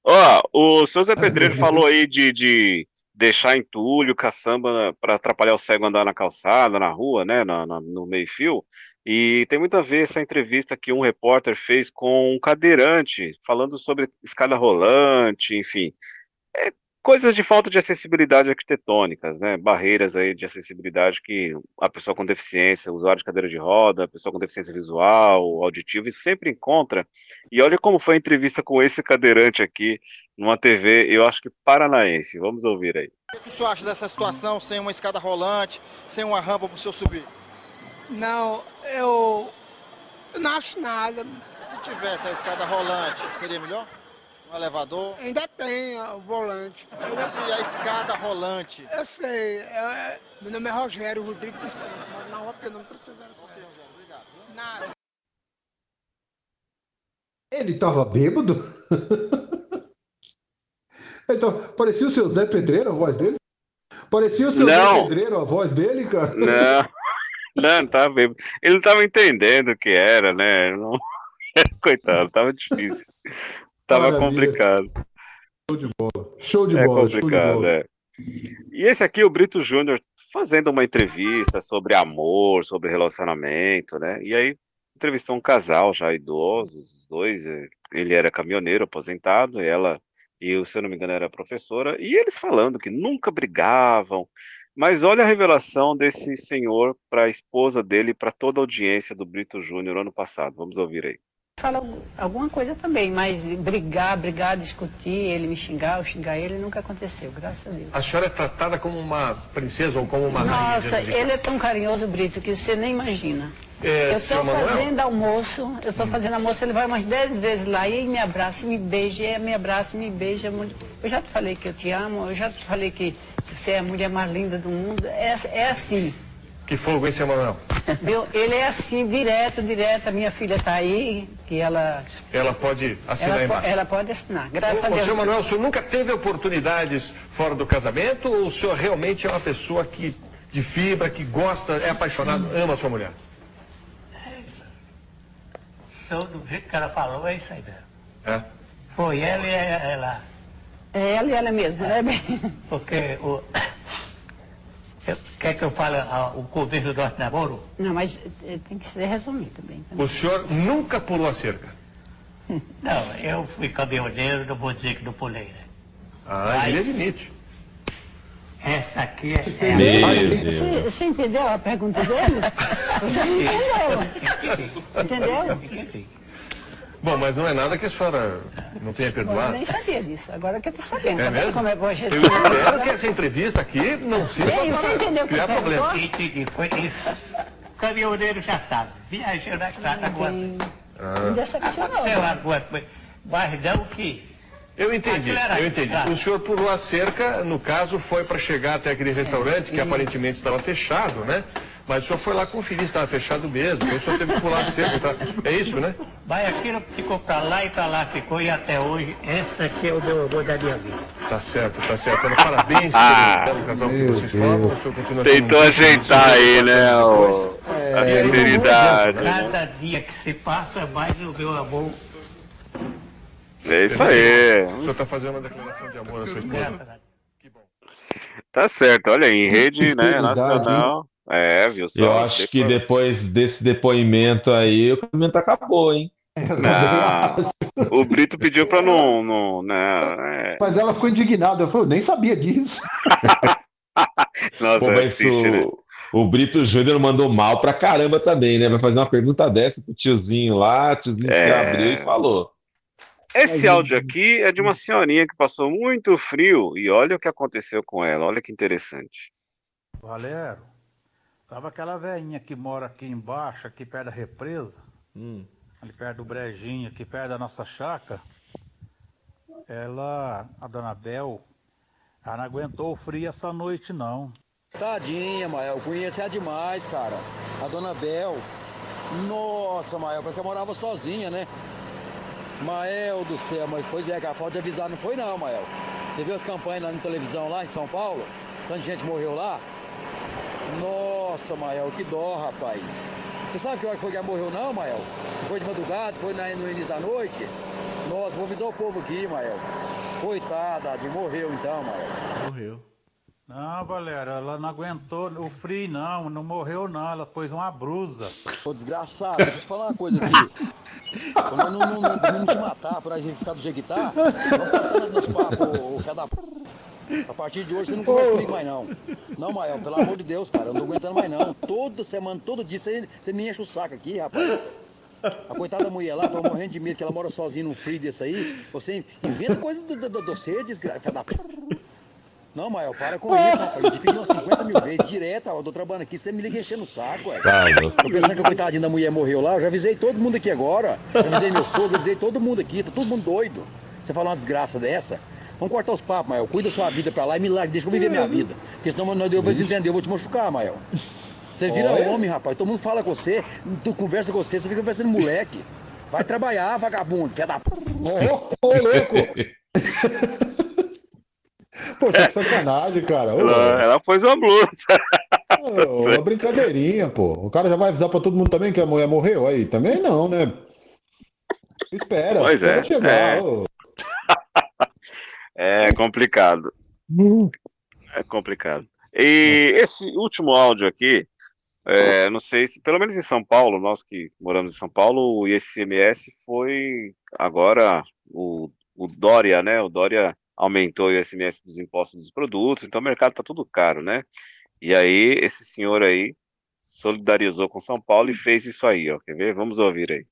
Ó, o seu Zé Pedreiro falou aí de, de deixar entulho, caçamba para atrapalhar o cego andar na calçada, na rua, né, na, na- no meio-fio. E tem muito a ver essa entrevista que um repórter fez com um cadeirante, falando sobre escada rolante, enfim. É, coisas de falta de acessibilidade arquitetônicas, né? Barreiras aí de acessibilidade que a pessoa com deficiência, usuário de cadeira de roda, a pessoa com deficiência visual, auditiva, sempre encontra. E olha como foi a entrevista com esse cadeirante aqui numa TV, eu acho que paranaense. Vamos ouvir aí. O que o senhor acha dessa situação, sem uma escada rolante, sem uma rampa para o senhor subir? Não, eu eu não acho nada. Se tivesse a escada rolante, seria melhor? Um elevador? Ainda tem o volante. Se a escada rolante. Eu sei, é- meu nome é Rogério Rodrigues dos Santos, moro na rua Penão, Princesa Santos. Nada. Ele tava bêbado? então, parecia o seu Zé Pedreiro, a voz dele? Parecia o seu Zé Não. Pedreiro, a voz dele, cara? Não, não, não tava bem. Ele não tava entendendo o que era, né? Não... Coitado, tava difícil. Tava Maravilha. complicado. Show de bola, show de É bola. complicado, é. E esse aqui, o Brito Júnior, fazendo uma entrevista sobre amor, sobre relacionamento, né? E aí entrevistou um casal já idoso, os dois. eh, Ele era caminhoneiro aposentado, e ela, e se eu não me engano, era professora, e eles falando que nunca brigavam. Mas olha a revelação desse senhor para a esposa dele, para toda a audiência do Brito Júnior ano passado. Vamos ouvir aí. falo algu- alguma coisa também, mas brigar, brigar, discutir, ele me xingar, eu xingar ele, nunca aconteceu, graças a Deus. A senhora é tratada como uma princesa ou como uma rainha? Nossa, de ele é tão carinhoso, Brito, que você nem imagina. É, eu estou fazendo almoço, eu estou fazendo almoço, ele vai umas 10 vezes lá e me abraça, me beija, e me abraça, me beija muito. Eu já te falei que eu te amo, eu já te falei que você é a mulher mais linda do mundo. É, é assim, Que fogo, hein, seu Manuel? viu? Ele é assim, direto, direto. A minha filha está aí, que ela, Ela pode assinar ela, po- embaixo. ela pode assinar, graças Ô, a Deus. Seu Manuel, o senhor nunca teve oportunidades fora do casamento ou o senhor realmente é uma pessoa que de fibra, que gosta, é apaixonado, ama a sua mulher? Então, do jeito que ela falou, é isso aí mesmo. É? Foi ela e ela. É ela e ela mesma, né, bem? Porque o. Eu- Quer que eu fale ah, o começo do nosso namoro? Não, mas eh, tem que ser resumido também. O senhor nunca pulou a cerca? Não, eu fui caminhoneiro, não vou dizer que não pulei, né? Ah, ele admite. Essa aqui é. Você, é você- você entendeu a pergunta dele? Você entendeu? Entendeu? Bom, mas não é nada que a senhora não tenha Eu perdoado. nem sabia disso. Agora que eu tô sabendo. É Tá mesmo? como é boa gente? Eu espero que essa entrevista aqui não sirva para entendeu o que criar problema. Entendi, foi isso. Caminhoneiro já sabe. Viajando na estrada agora. Me Ah. decepcionou. Eu aguento, mas- não que. Eu entendi, Acelerar, eu entendi. claro. O senhor pulou a cerca, no caso, foi para chegar até aquele restaurante que aparentemente estava fechado, né? Mas o senhor foi lá conferir se estava fechado mesmo. Então o senhor teve que pular cerca. Tá? É isso, né? Mas aquilo ficou pra lá e pra lá ficou e até hoje, essa aqui é o meu amor da minha vida. Tá certo, tá certo. Olha, Parabéns Ah, pelo casal que vocês Deus. formam. O senhor continua Tentou sendo ajeitar aí, né? O... É, a sinceridade. né? Cada dia que se passa, mais o meu amor. É isso aí. O senhor está fazendo uma declaração de amor à sua esposa. Tá certo, olha aí, em rede né, nacional. É, viu só? Eu acho que depois desse depoimento aí, o casamento acabou, hein? Não, o Brito pediu pra não. não né, é. Mas ela ficou indignada. Eu falei, eu nem sabia disso. Nossa, Pô, é triste, né? o, o Brito Júnior mandou mal pra caramba também, né? Vai fazer uma pergunta dessa pro tiozinho lá, o tiozinho se É. abriu e falou. Esse áudio aqui é de uma senhorinha que passou muito frio e olha o que aconteceu com ela, olha que interessante. Valério, tava aquela velhinha que mora aqui embaixo, aqui perto da represa, ali perto do Brejinho, aqui perto da nossa chácara. Ela, a dona Bel, ela não aguentou o frio essa noite não. Tadinha, Mael, conheci ela demais, cara. A dona Bel. Nossa, Mael, porque ela morava sozinha, né? Mael do céu, mas pois é, cara, falta de avisar não foi não, Mael. Você viu as campanhas lá na televisão lá em São Paulo? Tanta gente morreu lá? Nossa, Mael, que dó, rapaz. Você sabe que hora que foi que ela morreu não, Mael? Se foi de madrugada, se foi na- no início da noite? Nossa, vou avisar o povo aqui, Mael. Coitada, Adi, morreu então, Mael. Morreu. Não, Valério, ela não aguentou o frio não, não morreu não, ela pôs uma brusa. Ô desgraçado, deixa eu te falar uma coisa aqui. Quando nós não, não, não, não te matar pra gente ficar do jeito que tá, vamos nos papos, ô fé da p. A partir de hoje você não conversa comigo mais não. Não, Mael, pelo amor de Deus, cara, eu não tô aguentando mais não. Toda semana, todo dia, você, você me enche o saco aqui, rapaz. A coitada da mulher lá, tô morrendo de medo que ela mora sozinha num frio desse aí. Você inventa coisa do, do, do, do ser, desgraça da p. Não, Mael, para com isso, rapaz. Eu te pedi umas 50 mil vezes direto, ó, eu tô trabalhando aqui, você me liga enchendo o saco, ué. Tá, louco. Tô pensando que a coitadinha da mulher morreu lá, eu já avisei todo mundo aqui agora. Já avisei meu sogro, avisei todo mundo aqui, tá todo mundo doido. Você falar uma desgraça dessa? Vamos cortar os papos, Mael. Cuida da sua vida pra lá e me larga, deixa eu viver minha vida. Porque senão eu vou desentender, eu vou te machucar, Mael. Você vira Olha. homem, rapaz. Todo mundo fala com você, tu conversa com você, você fica parecendo moleque. Vai trabalhar, vagabundo, fé da p. Ô, ô, louco! Poxa, que sacanagem, cara. Ô, Ela, ela pôs uma blusa. ô, uma brincadeirinha, pô. O cara já vai avisar pra todo mundo também que a mulher morreu? Aí, também não, né? Espera, Pois espera é, chegar. é. ô. É complicado. É complicado. E esse último áudio aqui, é, não sei se, pelo menos em São Paulo, nós que moramos em São Paulo, o ICMS foi agora o, o Dória, né? O Dória aumentou o ICMS dos impostos dos produtos, então o mercado tá tudo caro, né? E aí, esse senhor aí solidarizou com São Paulo e fez isso aí, ó. Quer ver? Vamos ouvir aí.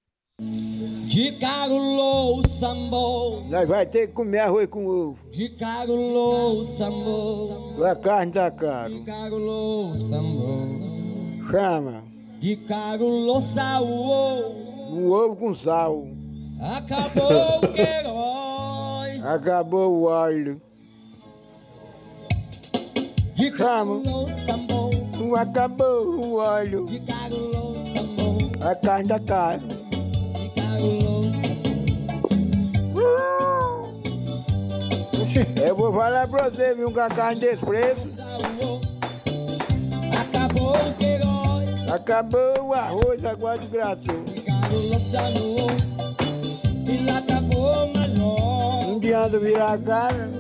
De carulou sambo. Nós vai ter que comer arroz com ovo. De carulou sambo. A carne tá cara. De carulou sambo. Chama. De carulou sal. Um ovo com sal. Acabou o Queiroz. Acabou o óleo. De carulou sambo. Não acabou o óleo. De carulou. A carne tá cara. Eu vou falar pra você, viu, com a carne desse preço. Acabou o Queiroz. Acabou o arroz, agora de graça. E lá acabou o melhor. Não adianta virar a cara.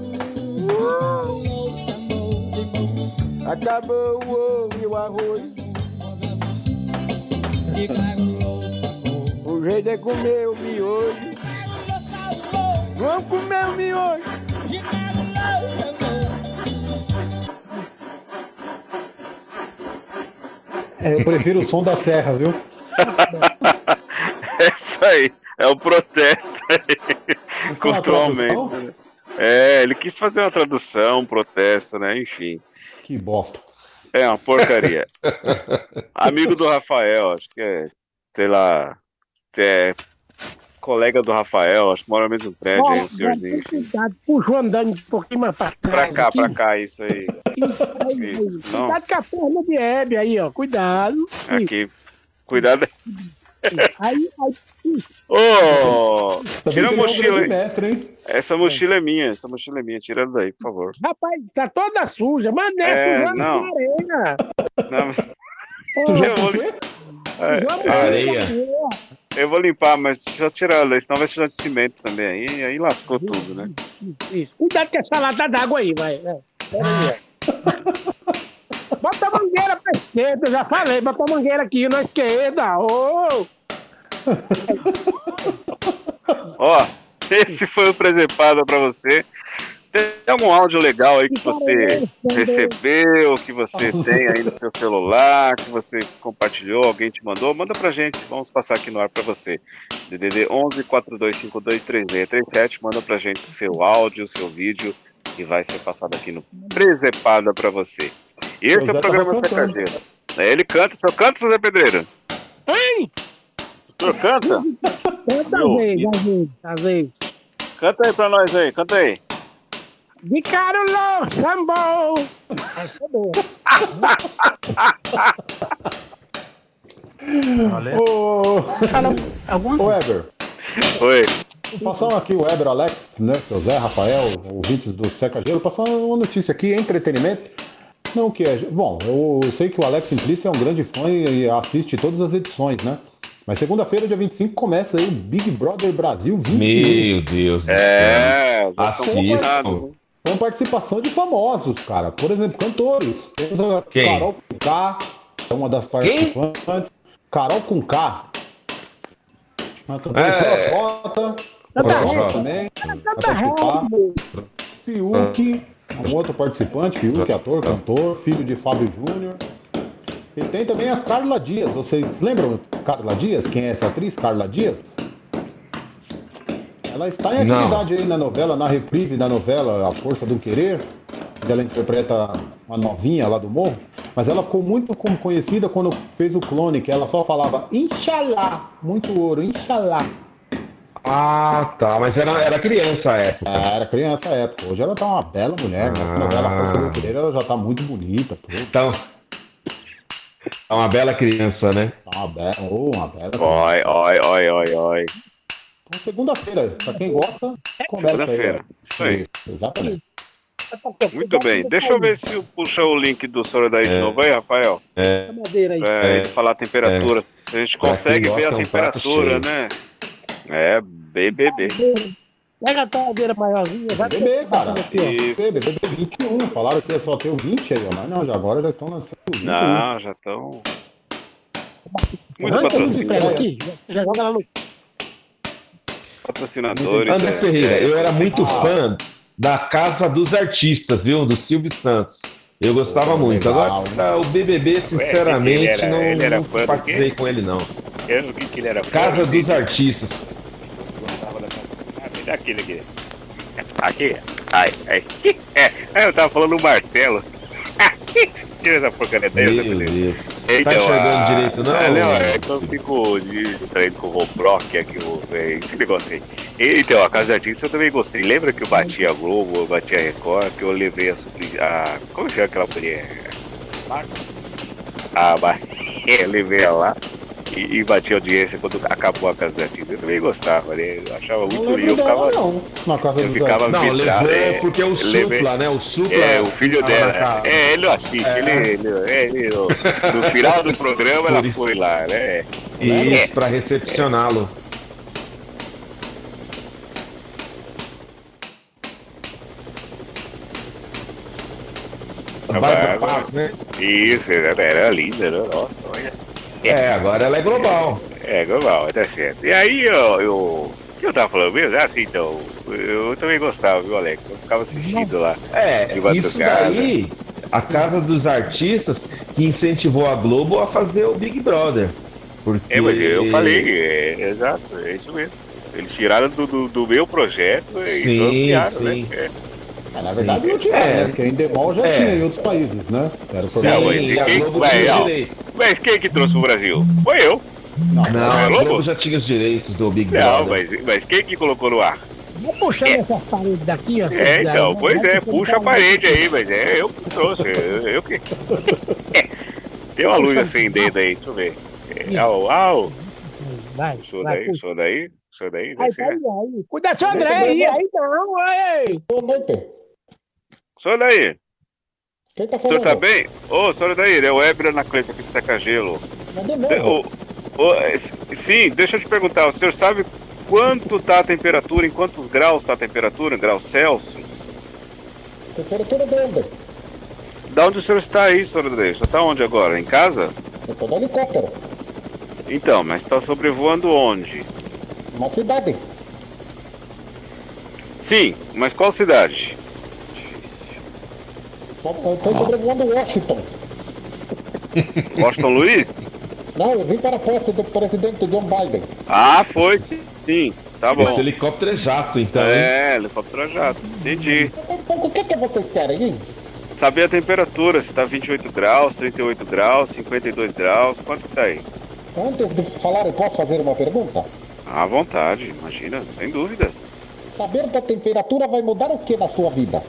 Acabou o ovo e o arroz. O jeito é comer o miojo. Vamos comer o miojo. É, eu prefiro o som da serra, viu? É isso aí. É o protesto aí. é aumento. né? É, ele quis fazer uma tradução, um protesto, né? Enfim. Que bosta. É uma porcaria. Amigo do Rafael, acho que é, sei lá, é colega do Rafael, acho que mora no mesmo prédio aí, o senhorzinho. Cuidado, puxa o andando um pouquinho mais pra Pra trás. cá, aqui. pra cá, isso aí. Isso, não, Cuidado com a perna de Hebe aí, ó. Cuidado. aqui. Cuidado. Aí, aí, Ô! Também tira a mochila aí. mestre, hein? Essa mochila é minha, essa mochila é minha. Tira ela daí, por favor. rapaz, tá toda suja. Mas não é, É, sujando não. com areia. Não, Tu já eu, vou, com o quê? é, é, Areia. Eu vou limpar, mas deixa eu tirar ela, senão vai sujar de cimento também. Aí, aí lascou tudo, né? Isso. Cuidado com essa lata d'água aí, vai. É. Ó. Bota a mangueira pra esquerda, eu já falei. Bota a mangueira aqui na esquerda. Ô! Ó, esse foi o Presepada pra você. Tem algum áudio legal aí que você recebeu, que você tem aí no seu celular, que você compartilhou, alguém te mandou? Manda pra gente, vamos passar aqui no ar pra você. DDD 11 4252 3637, manda pra gente o seu áudio, o seu vídeo, que vai ser passado aqui no Presepada pra você. E esse é O programa. Gelo. É, ele canta, o senhor canta, Zé Pedreiro? Hein? O senhor canta? Vez, às vezes, às vezes. Canta aí pra nós aí, canta aí. De Carolo Sambo! Essa é boa. Valeu. Ô, Fala alguma ô coisa. Weber, Oi. passar aqui o Weber, Alex, né? Seu Zé, Rafael, ouvintes do Seca Gelo, passar uma notícia aqui, entretenimento. Não que é. Bom, eu sei que o Alex Simplício é um grande fã e assiste todas as edições, né? Mas segunda-feira, dia 25, começa aí o Big Brother Brasil 21. Meu Deus do céu. É, os dois estão Assistam. Com participação de famosos, cara. Por exemplo, cantores. Temos a Quem? Carol com K, é uma das participantes. Carol com K. Uma cantora É. Projota. Projota também. Fiuk, um outro participante, Fiuk, ator, cantor, filho de Fábio Júnior. E tem também a Carla Dias. Vocês lembram Carla Dias? Quem é essa atriz, Carla Dias? Ela está em Não. atividade aí na novela, na reprise da novela A Força do Querer. onde Ela interpreta uma novinha lá do morro. Mas ela ficou muito como conhecida quando fez o clone, que ela só falava Inxalá, muito ouro, Inxalá. Ah, tá. Mas era, era criança a época. É, era criança na época. Hoje ela tá uma bela mulher, mas na novela A Força do Querer ela já tá muito bonita. Tudo. Então. É uma bela criança, né? Tá uma bela, oh, uma bela. Oi, oi, oi, oi, oi. Segunda-feira, pra quem gosta, começa Segunda-feira. aí. Isso aí. Exatamente. Muito bem. Deixa eu ver se eu puxar o link do Sorodaí de É. novo aí, Rafael. É. Madeira. É, É. falar a temperatura. A gente Pra consegue ver a é um temperatura, né? É, BBB. Pega a torradeira maiorzinha, vai BBB, cara. BBB, BBB 21. Falaram que ia só ter o 20 aí. Mas não, já agora já estão lançando o 21. Não, já estão. Muito patrocínio. já joga lá no. Patrocinadores. André é, Ferreira, é. eu era muito fã da Casa dos Artistas, viu? Do Silvio Santos. Eu gostava muito. legal, Agora, o BBB, sinceramente, ele era- não, ele era não fã simpatizei com ele, não. Eu vi que ele era Casa pobre, dos Artistas. casa. Ah, me dá aquele aqui. Aqui. Ai, ai. É, eu tava falando o martelo. Tira essa porcaria Meu beleza. Deus. Então, tá enxergando a- direito, não? É, não, é que eu fico distraído com o Roproc aqui, o, é, esse negócio aí. E, Então, a Casa de Artista eu também gostei. Lembra que eu bati a Globo, eu bati a Record, que eu levei a supli... a Como chama aquela mulher? Ah, mas eu levei ela lá e, e bati a audiência quando acabou a Casa de Artista. Eu também gostava, né? Eu achava muito lindo. Eu ficava, não. Na casa eu ficava Não, vidrado, levou é, porque o eu levei- Supla, né? O Supla. é, o filho dela. É, ele não assiste. É. Ele, ele, ele- no, no final do programa ela foi lá, né? Isso, pra recepcioná-lo. A Bárbara Paz, né? Isso, era, era linda, né? Nossa, olha. É, agora ela é global. É, global, tá certo. E aí, eu, eu, o que eu tava falando mesmo? Ah, assim, então, eu também gostava, viu, Alex? Eu ficava assistindo lá. É, isso daí, a Casa dos Artistas que incentivou a Globo a fazer o Big Brother. Porque... É, mas eu falei, é, exato, é isso mesmo. Eles tiraram do, do, do meu projeto e Sim, ampliaram, sim. né? É. Mas, na verdade não Sim. tinha, É. né? Porque a Endemol já É. tinha em outros países, né? Era o Sim. Não, mas, e a quem, Globo mas, tinha os não, direitos. mas quem que trouxe pro Brasil? Foi eu. Não, Não, é a Globo? Já tinha os direitos do Big Não, Brother. mas, mas quem que colocou no ar? Vou puxar essas paredes daqui, ó. É, então, pois né? é, puxa a parede aí, mas é eu que trouxe, eu, eu que. É. Tem uma luz acendendo aí, deixa eu ver. É, au, au. Vai, Sou vai, daí, sou daí, sou daí, Aí, desce, aí, né? aí. Cuida seu André aí, aí não, aí. Boa noite. Sou daí. Quem tá O senhor tá bem? Ô, senhor daí, é o Heber Anacleto aqui do Seca Gelo. De De- novo. o- o- s- sim, deixa eu te perguntar, o senhor sabe quanto tá a temperatura, em quantos graus tá a temperatura, em graus Celsius? Temperatura de onde? Da onde o senhor está aí, senhor André? O senhor tá onde agora? Em casa? Eu tô no helicóptero. Então, mas está sobrevoando onde? Uma cidade. Sim, mas qual cidade? Tô sobrevoando Washington. Washington Luiz? Não, eu vim para a posse do presidente John Biden. Ah, foi sim. Tá bom. Esse helicóptero é jato, então. hein? É, helicóptero a jato. Entendi. Então, o que, que vocês querem, hein? Saber a temperatura, se tá 28 graus, 38 graus, 52 graus, quanto que tá aí? Antes de falar, eu posso fazer uma pergunta? À vontade, imagina, sem dúvida. Saber da temperatura vai mudar o que na sua vida?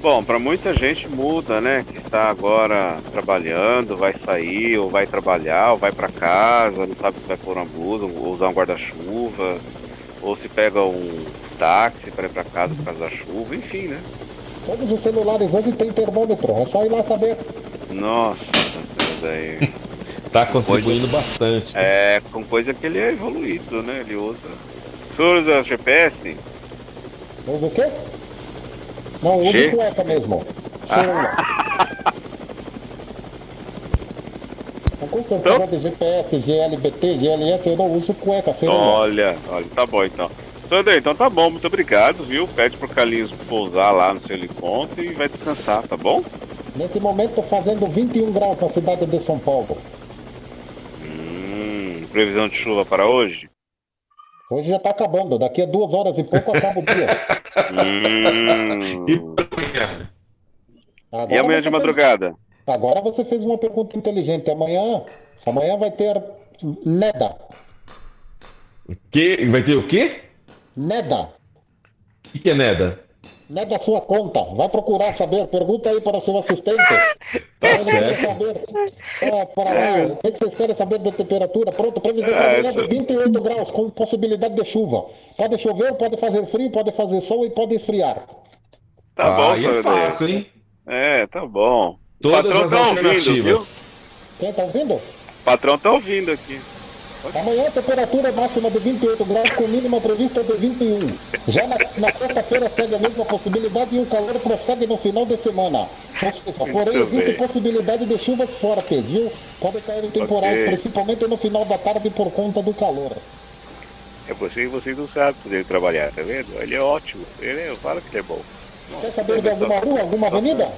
Bom, para muita gente muda, né? Que está agora trabalhando, vai sair, ou vai trabalhar, ou vai para casa, não sabe se vai pôr uma blusa, ou usar um guarda-chuva, ou se pega um táxi para ir para casa por causa da chuva, enfim, né? Todos os celulares hoje têm termômetro, é só ir lá saber. Nossa, isso daí. Tá contribuindo bastante. É, com coisa que ele é evoluído, né? Ele usa. O senhor usa GPS? Usa o quê? Não, usa Che- cueca mesmo. Celular. Certeza de GPS, GLBT, GLS, eu não uso cueca, celular. Olha, olha, tá bom então. Senhor então tá bom, muito obrigado, viu? Pede pro Carlinhos pousar lá no seu helicóptero e vai descansar, tá bom? Nesse momento fazendo 21 graus na cidade de São Paulo. Hum, previsão de chuva para hoje? Hoje já tá acabando, daqui a duas horas e pouco acaba o dia. Hum. E amanhã de madrugada? Fez... Agora você fez uma pergunta inteligente. Amanhã, amanhã vai ter NEDA. Que, vai ter o quê? NEDA. O que, que é Neda? NEDA sua conta. Vai procurar saber. Pergunta aí para o seu assistente. Tá certo. Saber. É, para lá. O que vocês querem saber da temperatura? Pronto, previsão É, de isso- 28 graus, com possibilidade de chuva. Pode chover, pode fazer frio, pode fazer sol e pode esfriar. Tá Ah, bom, aí é senhor André. fácil, hein? É, tá bom. O Todas patrão as tá ouvindo, viu? Quem tá ouvindo? O patrão tá ouvindo aqui. Amanhã a temperatura máxima de 28 graus com mínima prevista de 21. Já na, na sexta-feira segue a mesma possibilidade e o calor prossegue no final de semana. Porém, existe possibilidade de chuvas fortes, viu? Pode cair em temporais, Ok. principalmente no final da tarde por conta do calor. É você e vocês não sabem poder trabalhar, tá vendo? Ele é ótimo. Ele é, eu falo que ele é bom. Quer saber de alguma rua, alguma avenida?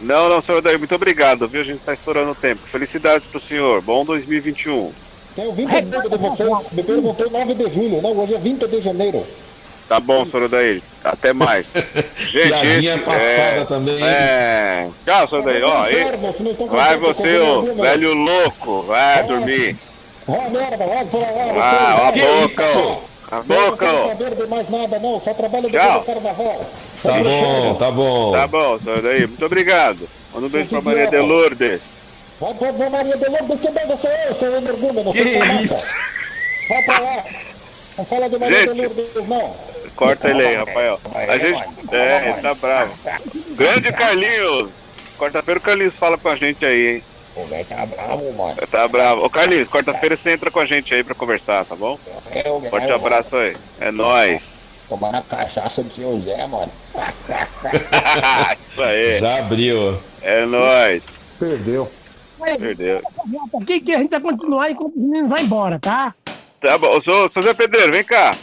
Não, não, senhor Daí, muito obrigado, viu? A gente tá estourando o tempo. Felicidades pro senhor. Bom 2021. Tenho 20 de vocês. Me perguntou 9 de julho, não, hoje é 20 de janeiro. Tá bom, Sorodaí. Até mais. Gente, Piadinha esse passada é... também. É. Tchau, Sorodaí. Ó, aí. Vai você, ô velho louco. Vai dormir. Ó, merda, vai pra lá. Ah, ó a Que boca, ô. A boca, Não ô. quero saber de mais nada, não. Só trabalho depois Tchau. do carnaval. Tá bom, tá bom. Tá bom, Sorodaí. Muito obrigado. Manda um beijo pra Maria de Lourdes. Vai pra pra Maria de Lourdes também, você é, seu energúmeno. Que isso? Vai pra lá. Não fala de Maria Gente. de Lourdes, não. Corta ele aí, Rafael. A gente. É, ele tá bravo. Grande Carlinhos! Quarta-feira o Carlinhos fala com a gente aí, hein? O velho tá bravo, mano. Tá bravo. Ô Carlinhos, quarta-feira você entra com a gente aí pra conversar, tá bom? Eu, Forte abraço aí. É nóis. Tomando a cachaça do seu Zé, mano. Isso aí. Já abriu. É nóis. Perdeu. Perdeu. Aqui que a gente vai continuar enquanto os meninos vão embora, tá? Tá bom. Ô, seu, seu Zé Pedreiro, vem cá.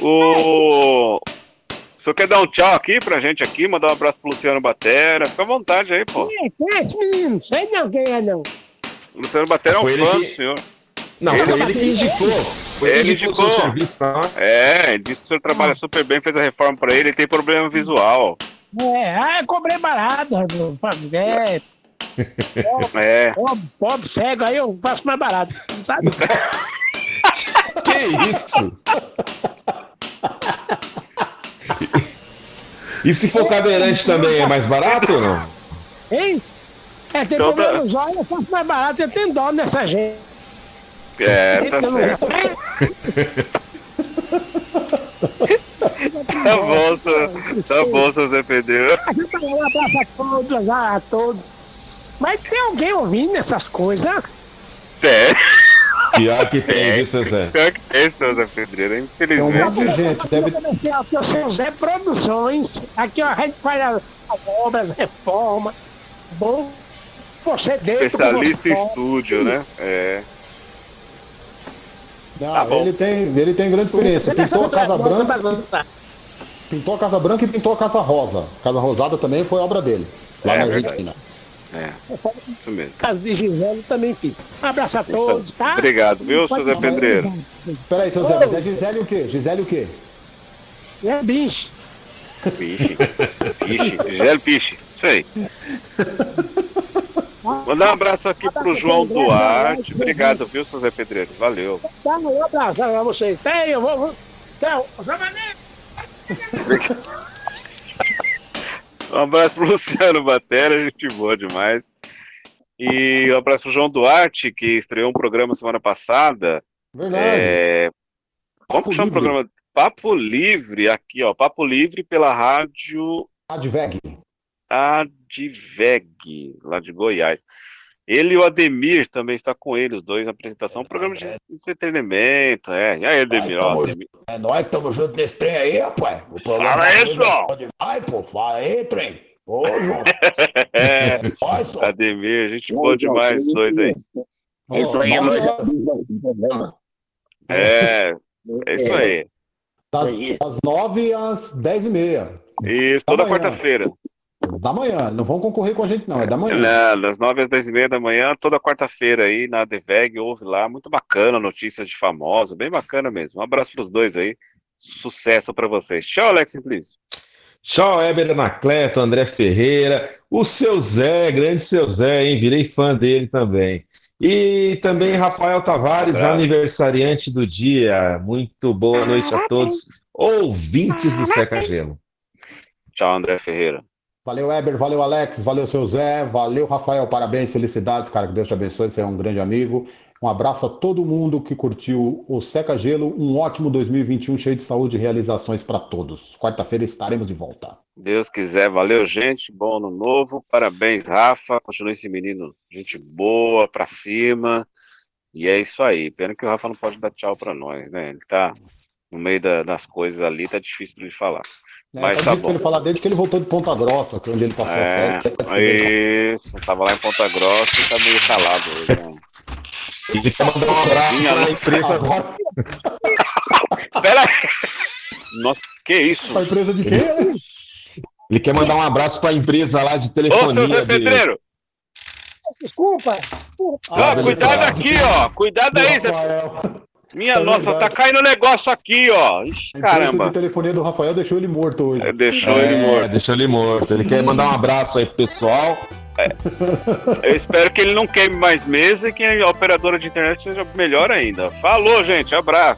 O. O senhor quer dar um tchau aqui pra gente aqui, mandar um abraço pro Luciano Batera? Fica à vontade aí, pô. Quem é, quem é esse menino? Sei não quem é, não. O Luciano Batera é um Foi ele fã que- do senhor. Não, foi ele que indicou. Foi ele Ele que indicou serviço pra nós. É, ele disse que o senhor trabalha super bem, fez a reforma pra ele, ele tem problema visual. É, ah, eu cobrei barato, rapaz. é, É. pobre, pobre, cego, aí eu faço mais barato. Sabe? Que isso? E se for cadeirante também é mais barato ou não? Hein? É, tem Então tá- problema nos olhos, eu faço mais barato, eu tenho dó nessa gente. É, tá certo. Tá bom, seu, tá bom, seu Zé Pedreiro. Um abraço a todos, a todos. Mas tem alguém ouvindo essas coisas? Tem. Pior que tem, viu, seu Zé? Pior que tem, seu Zé Pedreiro, Tem um infelizmente. monte de gente. Deve... Aqui, aqui, ó, seu Zé Produções. Aqui, ó, a gente faz as, as obras, reforma. Bom, você dentro. Especialista em estúdio, né? É. Não, Tá bom. ele, tem, ele tem grande experiência. Pintou a Casa Branca, pintou a Casa Branca e pintou a Casa Rosa. Casa Rosada também foi obra dele. Lá É na verdade. É, isso mesmo. Casa de Gisele também fiz. Um abraço a todos, tá? Obrigado, viu, seu Zé Pedreiro? Peraí, seu Zé, mas é Gisele o quê? Gisele o quê? É bicho. Piche. Piche. Gisele Piche. Isso aí. Mandar um abraço aqui pro João Duarte. Obrigado, viu, seu Zé Pedreiro? Valeu. Dá um abraço pra vocês. Tem, eu vou. vou... Tchau. Um abraço pro Luciano Batera, gente boa demais. E um abraço pro João Duarte, que estreou um programa semana passada. Verdade. É... Como Papo chama o programa? Papo Livre, aqui, ó. Papo Livre pela rádio Adveg. Adveg, lá de Goiás. Ele e o Ademir também está com ele, os dois na apresentação. Um programa de entretenimento, é. E aí, Ademir? Ó, tamo Ademir. É nós que estamos juntos nesse trem aí, rapaz. O Fala isso! tudo onde Vai, pô, fala aí, trem. Ô, João. É, só. Ademir, gente boa demais, os dois aí. Isso aí é Nove nós. É, é isso aí. Das, das 9 às 10 e meia. Isso, toda quarta-feira. Da manhã. Não vão concorrer com a gente, não. É da manhã. Né, das nove às dez e meia da manhã, toda quarta-feira aí na Adveg, ouve lá, muito bacana, notícias de famosos, bem bacana mesmo. Um abraço pros dois aí, sucesso pra vocês. Tchau, Alex Simplício. Tchau, Éber Anacleto, André Ferreira, o seu Zé, grande seu Zé, hein? Virei fã dele também. E também Rafael Tavares, aniversariante do dia. Muito boa noite a todos, ouvintes do Seca Gelo. Tchau, André Ferreira. Valeu, Eber. Valeu, Alex. Valeu, seu Zé. Valeu, Rafael. Parabéns, felicidades, cara. Que Deus te abençoe. Você é um grande amigo. Um abraço a todo mundo que curtiu o Seca Gelo. Um ótimo 2021 cheio de saúde e realizações para todos. Quarta-feira estaremos de volta. Deus quiser, valeu, gente. Bom ano novo. Parabéns, Rafa. Continue esse menino, gente boa, pra cima. E é isso aí. Pena que o Rafa não pode dar tchau pra nós, né? Ele tá no meio da- das coisas ali, tá difícil pra ele falar. É, Mas tá tá pra bom. ele falar desde que ele voltou de Ponta Grossa, que é onde ele passou É, a férias. isso. Tava lá em Ponta Grossa e tá meio calado hoje, né? Ele quer mandar um abraço Minha para a nossa. empresa. Pera aí. Nossa, que isso? A empresa de quê? Ele quer mandar um abraço para a empresa lá de Ô, telefonia. seu Zé de- Pedreiro! Desculpa. Ó, cuidado aqui, ó. Cuidado aí, Zé. Minha É nossa, verdade. tá caindo negócio aqui, ó. Ixi, A caramba. de telefonia do Rafael deixou ele morto hoje. Deixou É, ele morto. Deixou ele morto. Ele quer mandar um abraço aí pro pessoal. Eu espero que ele não queime mais mesa e que a operadora de internet seja melhor ainda. Falou, gente. Abraço.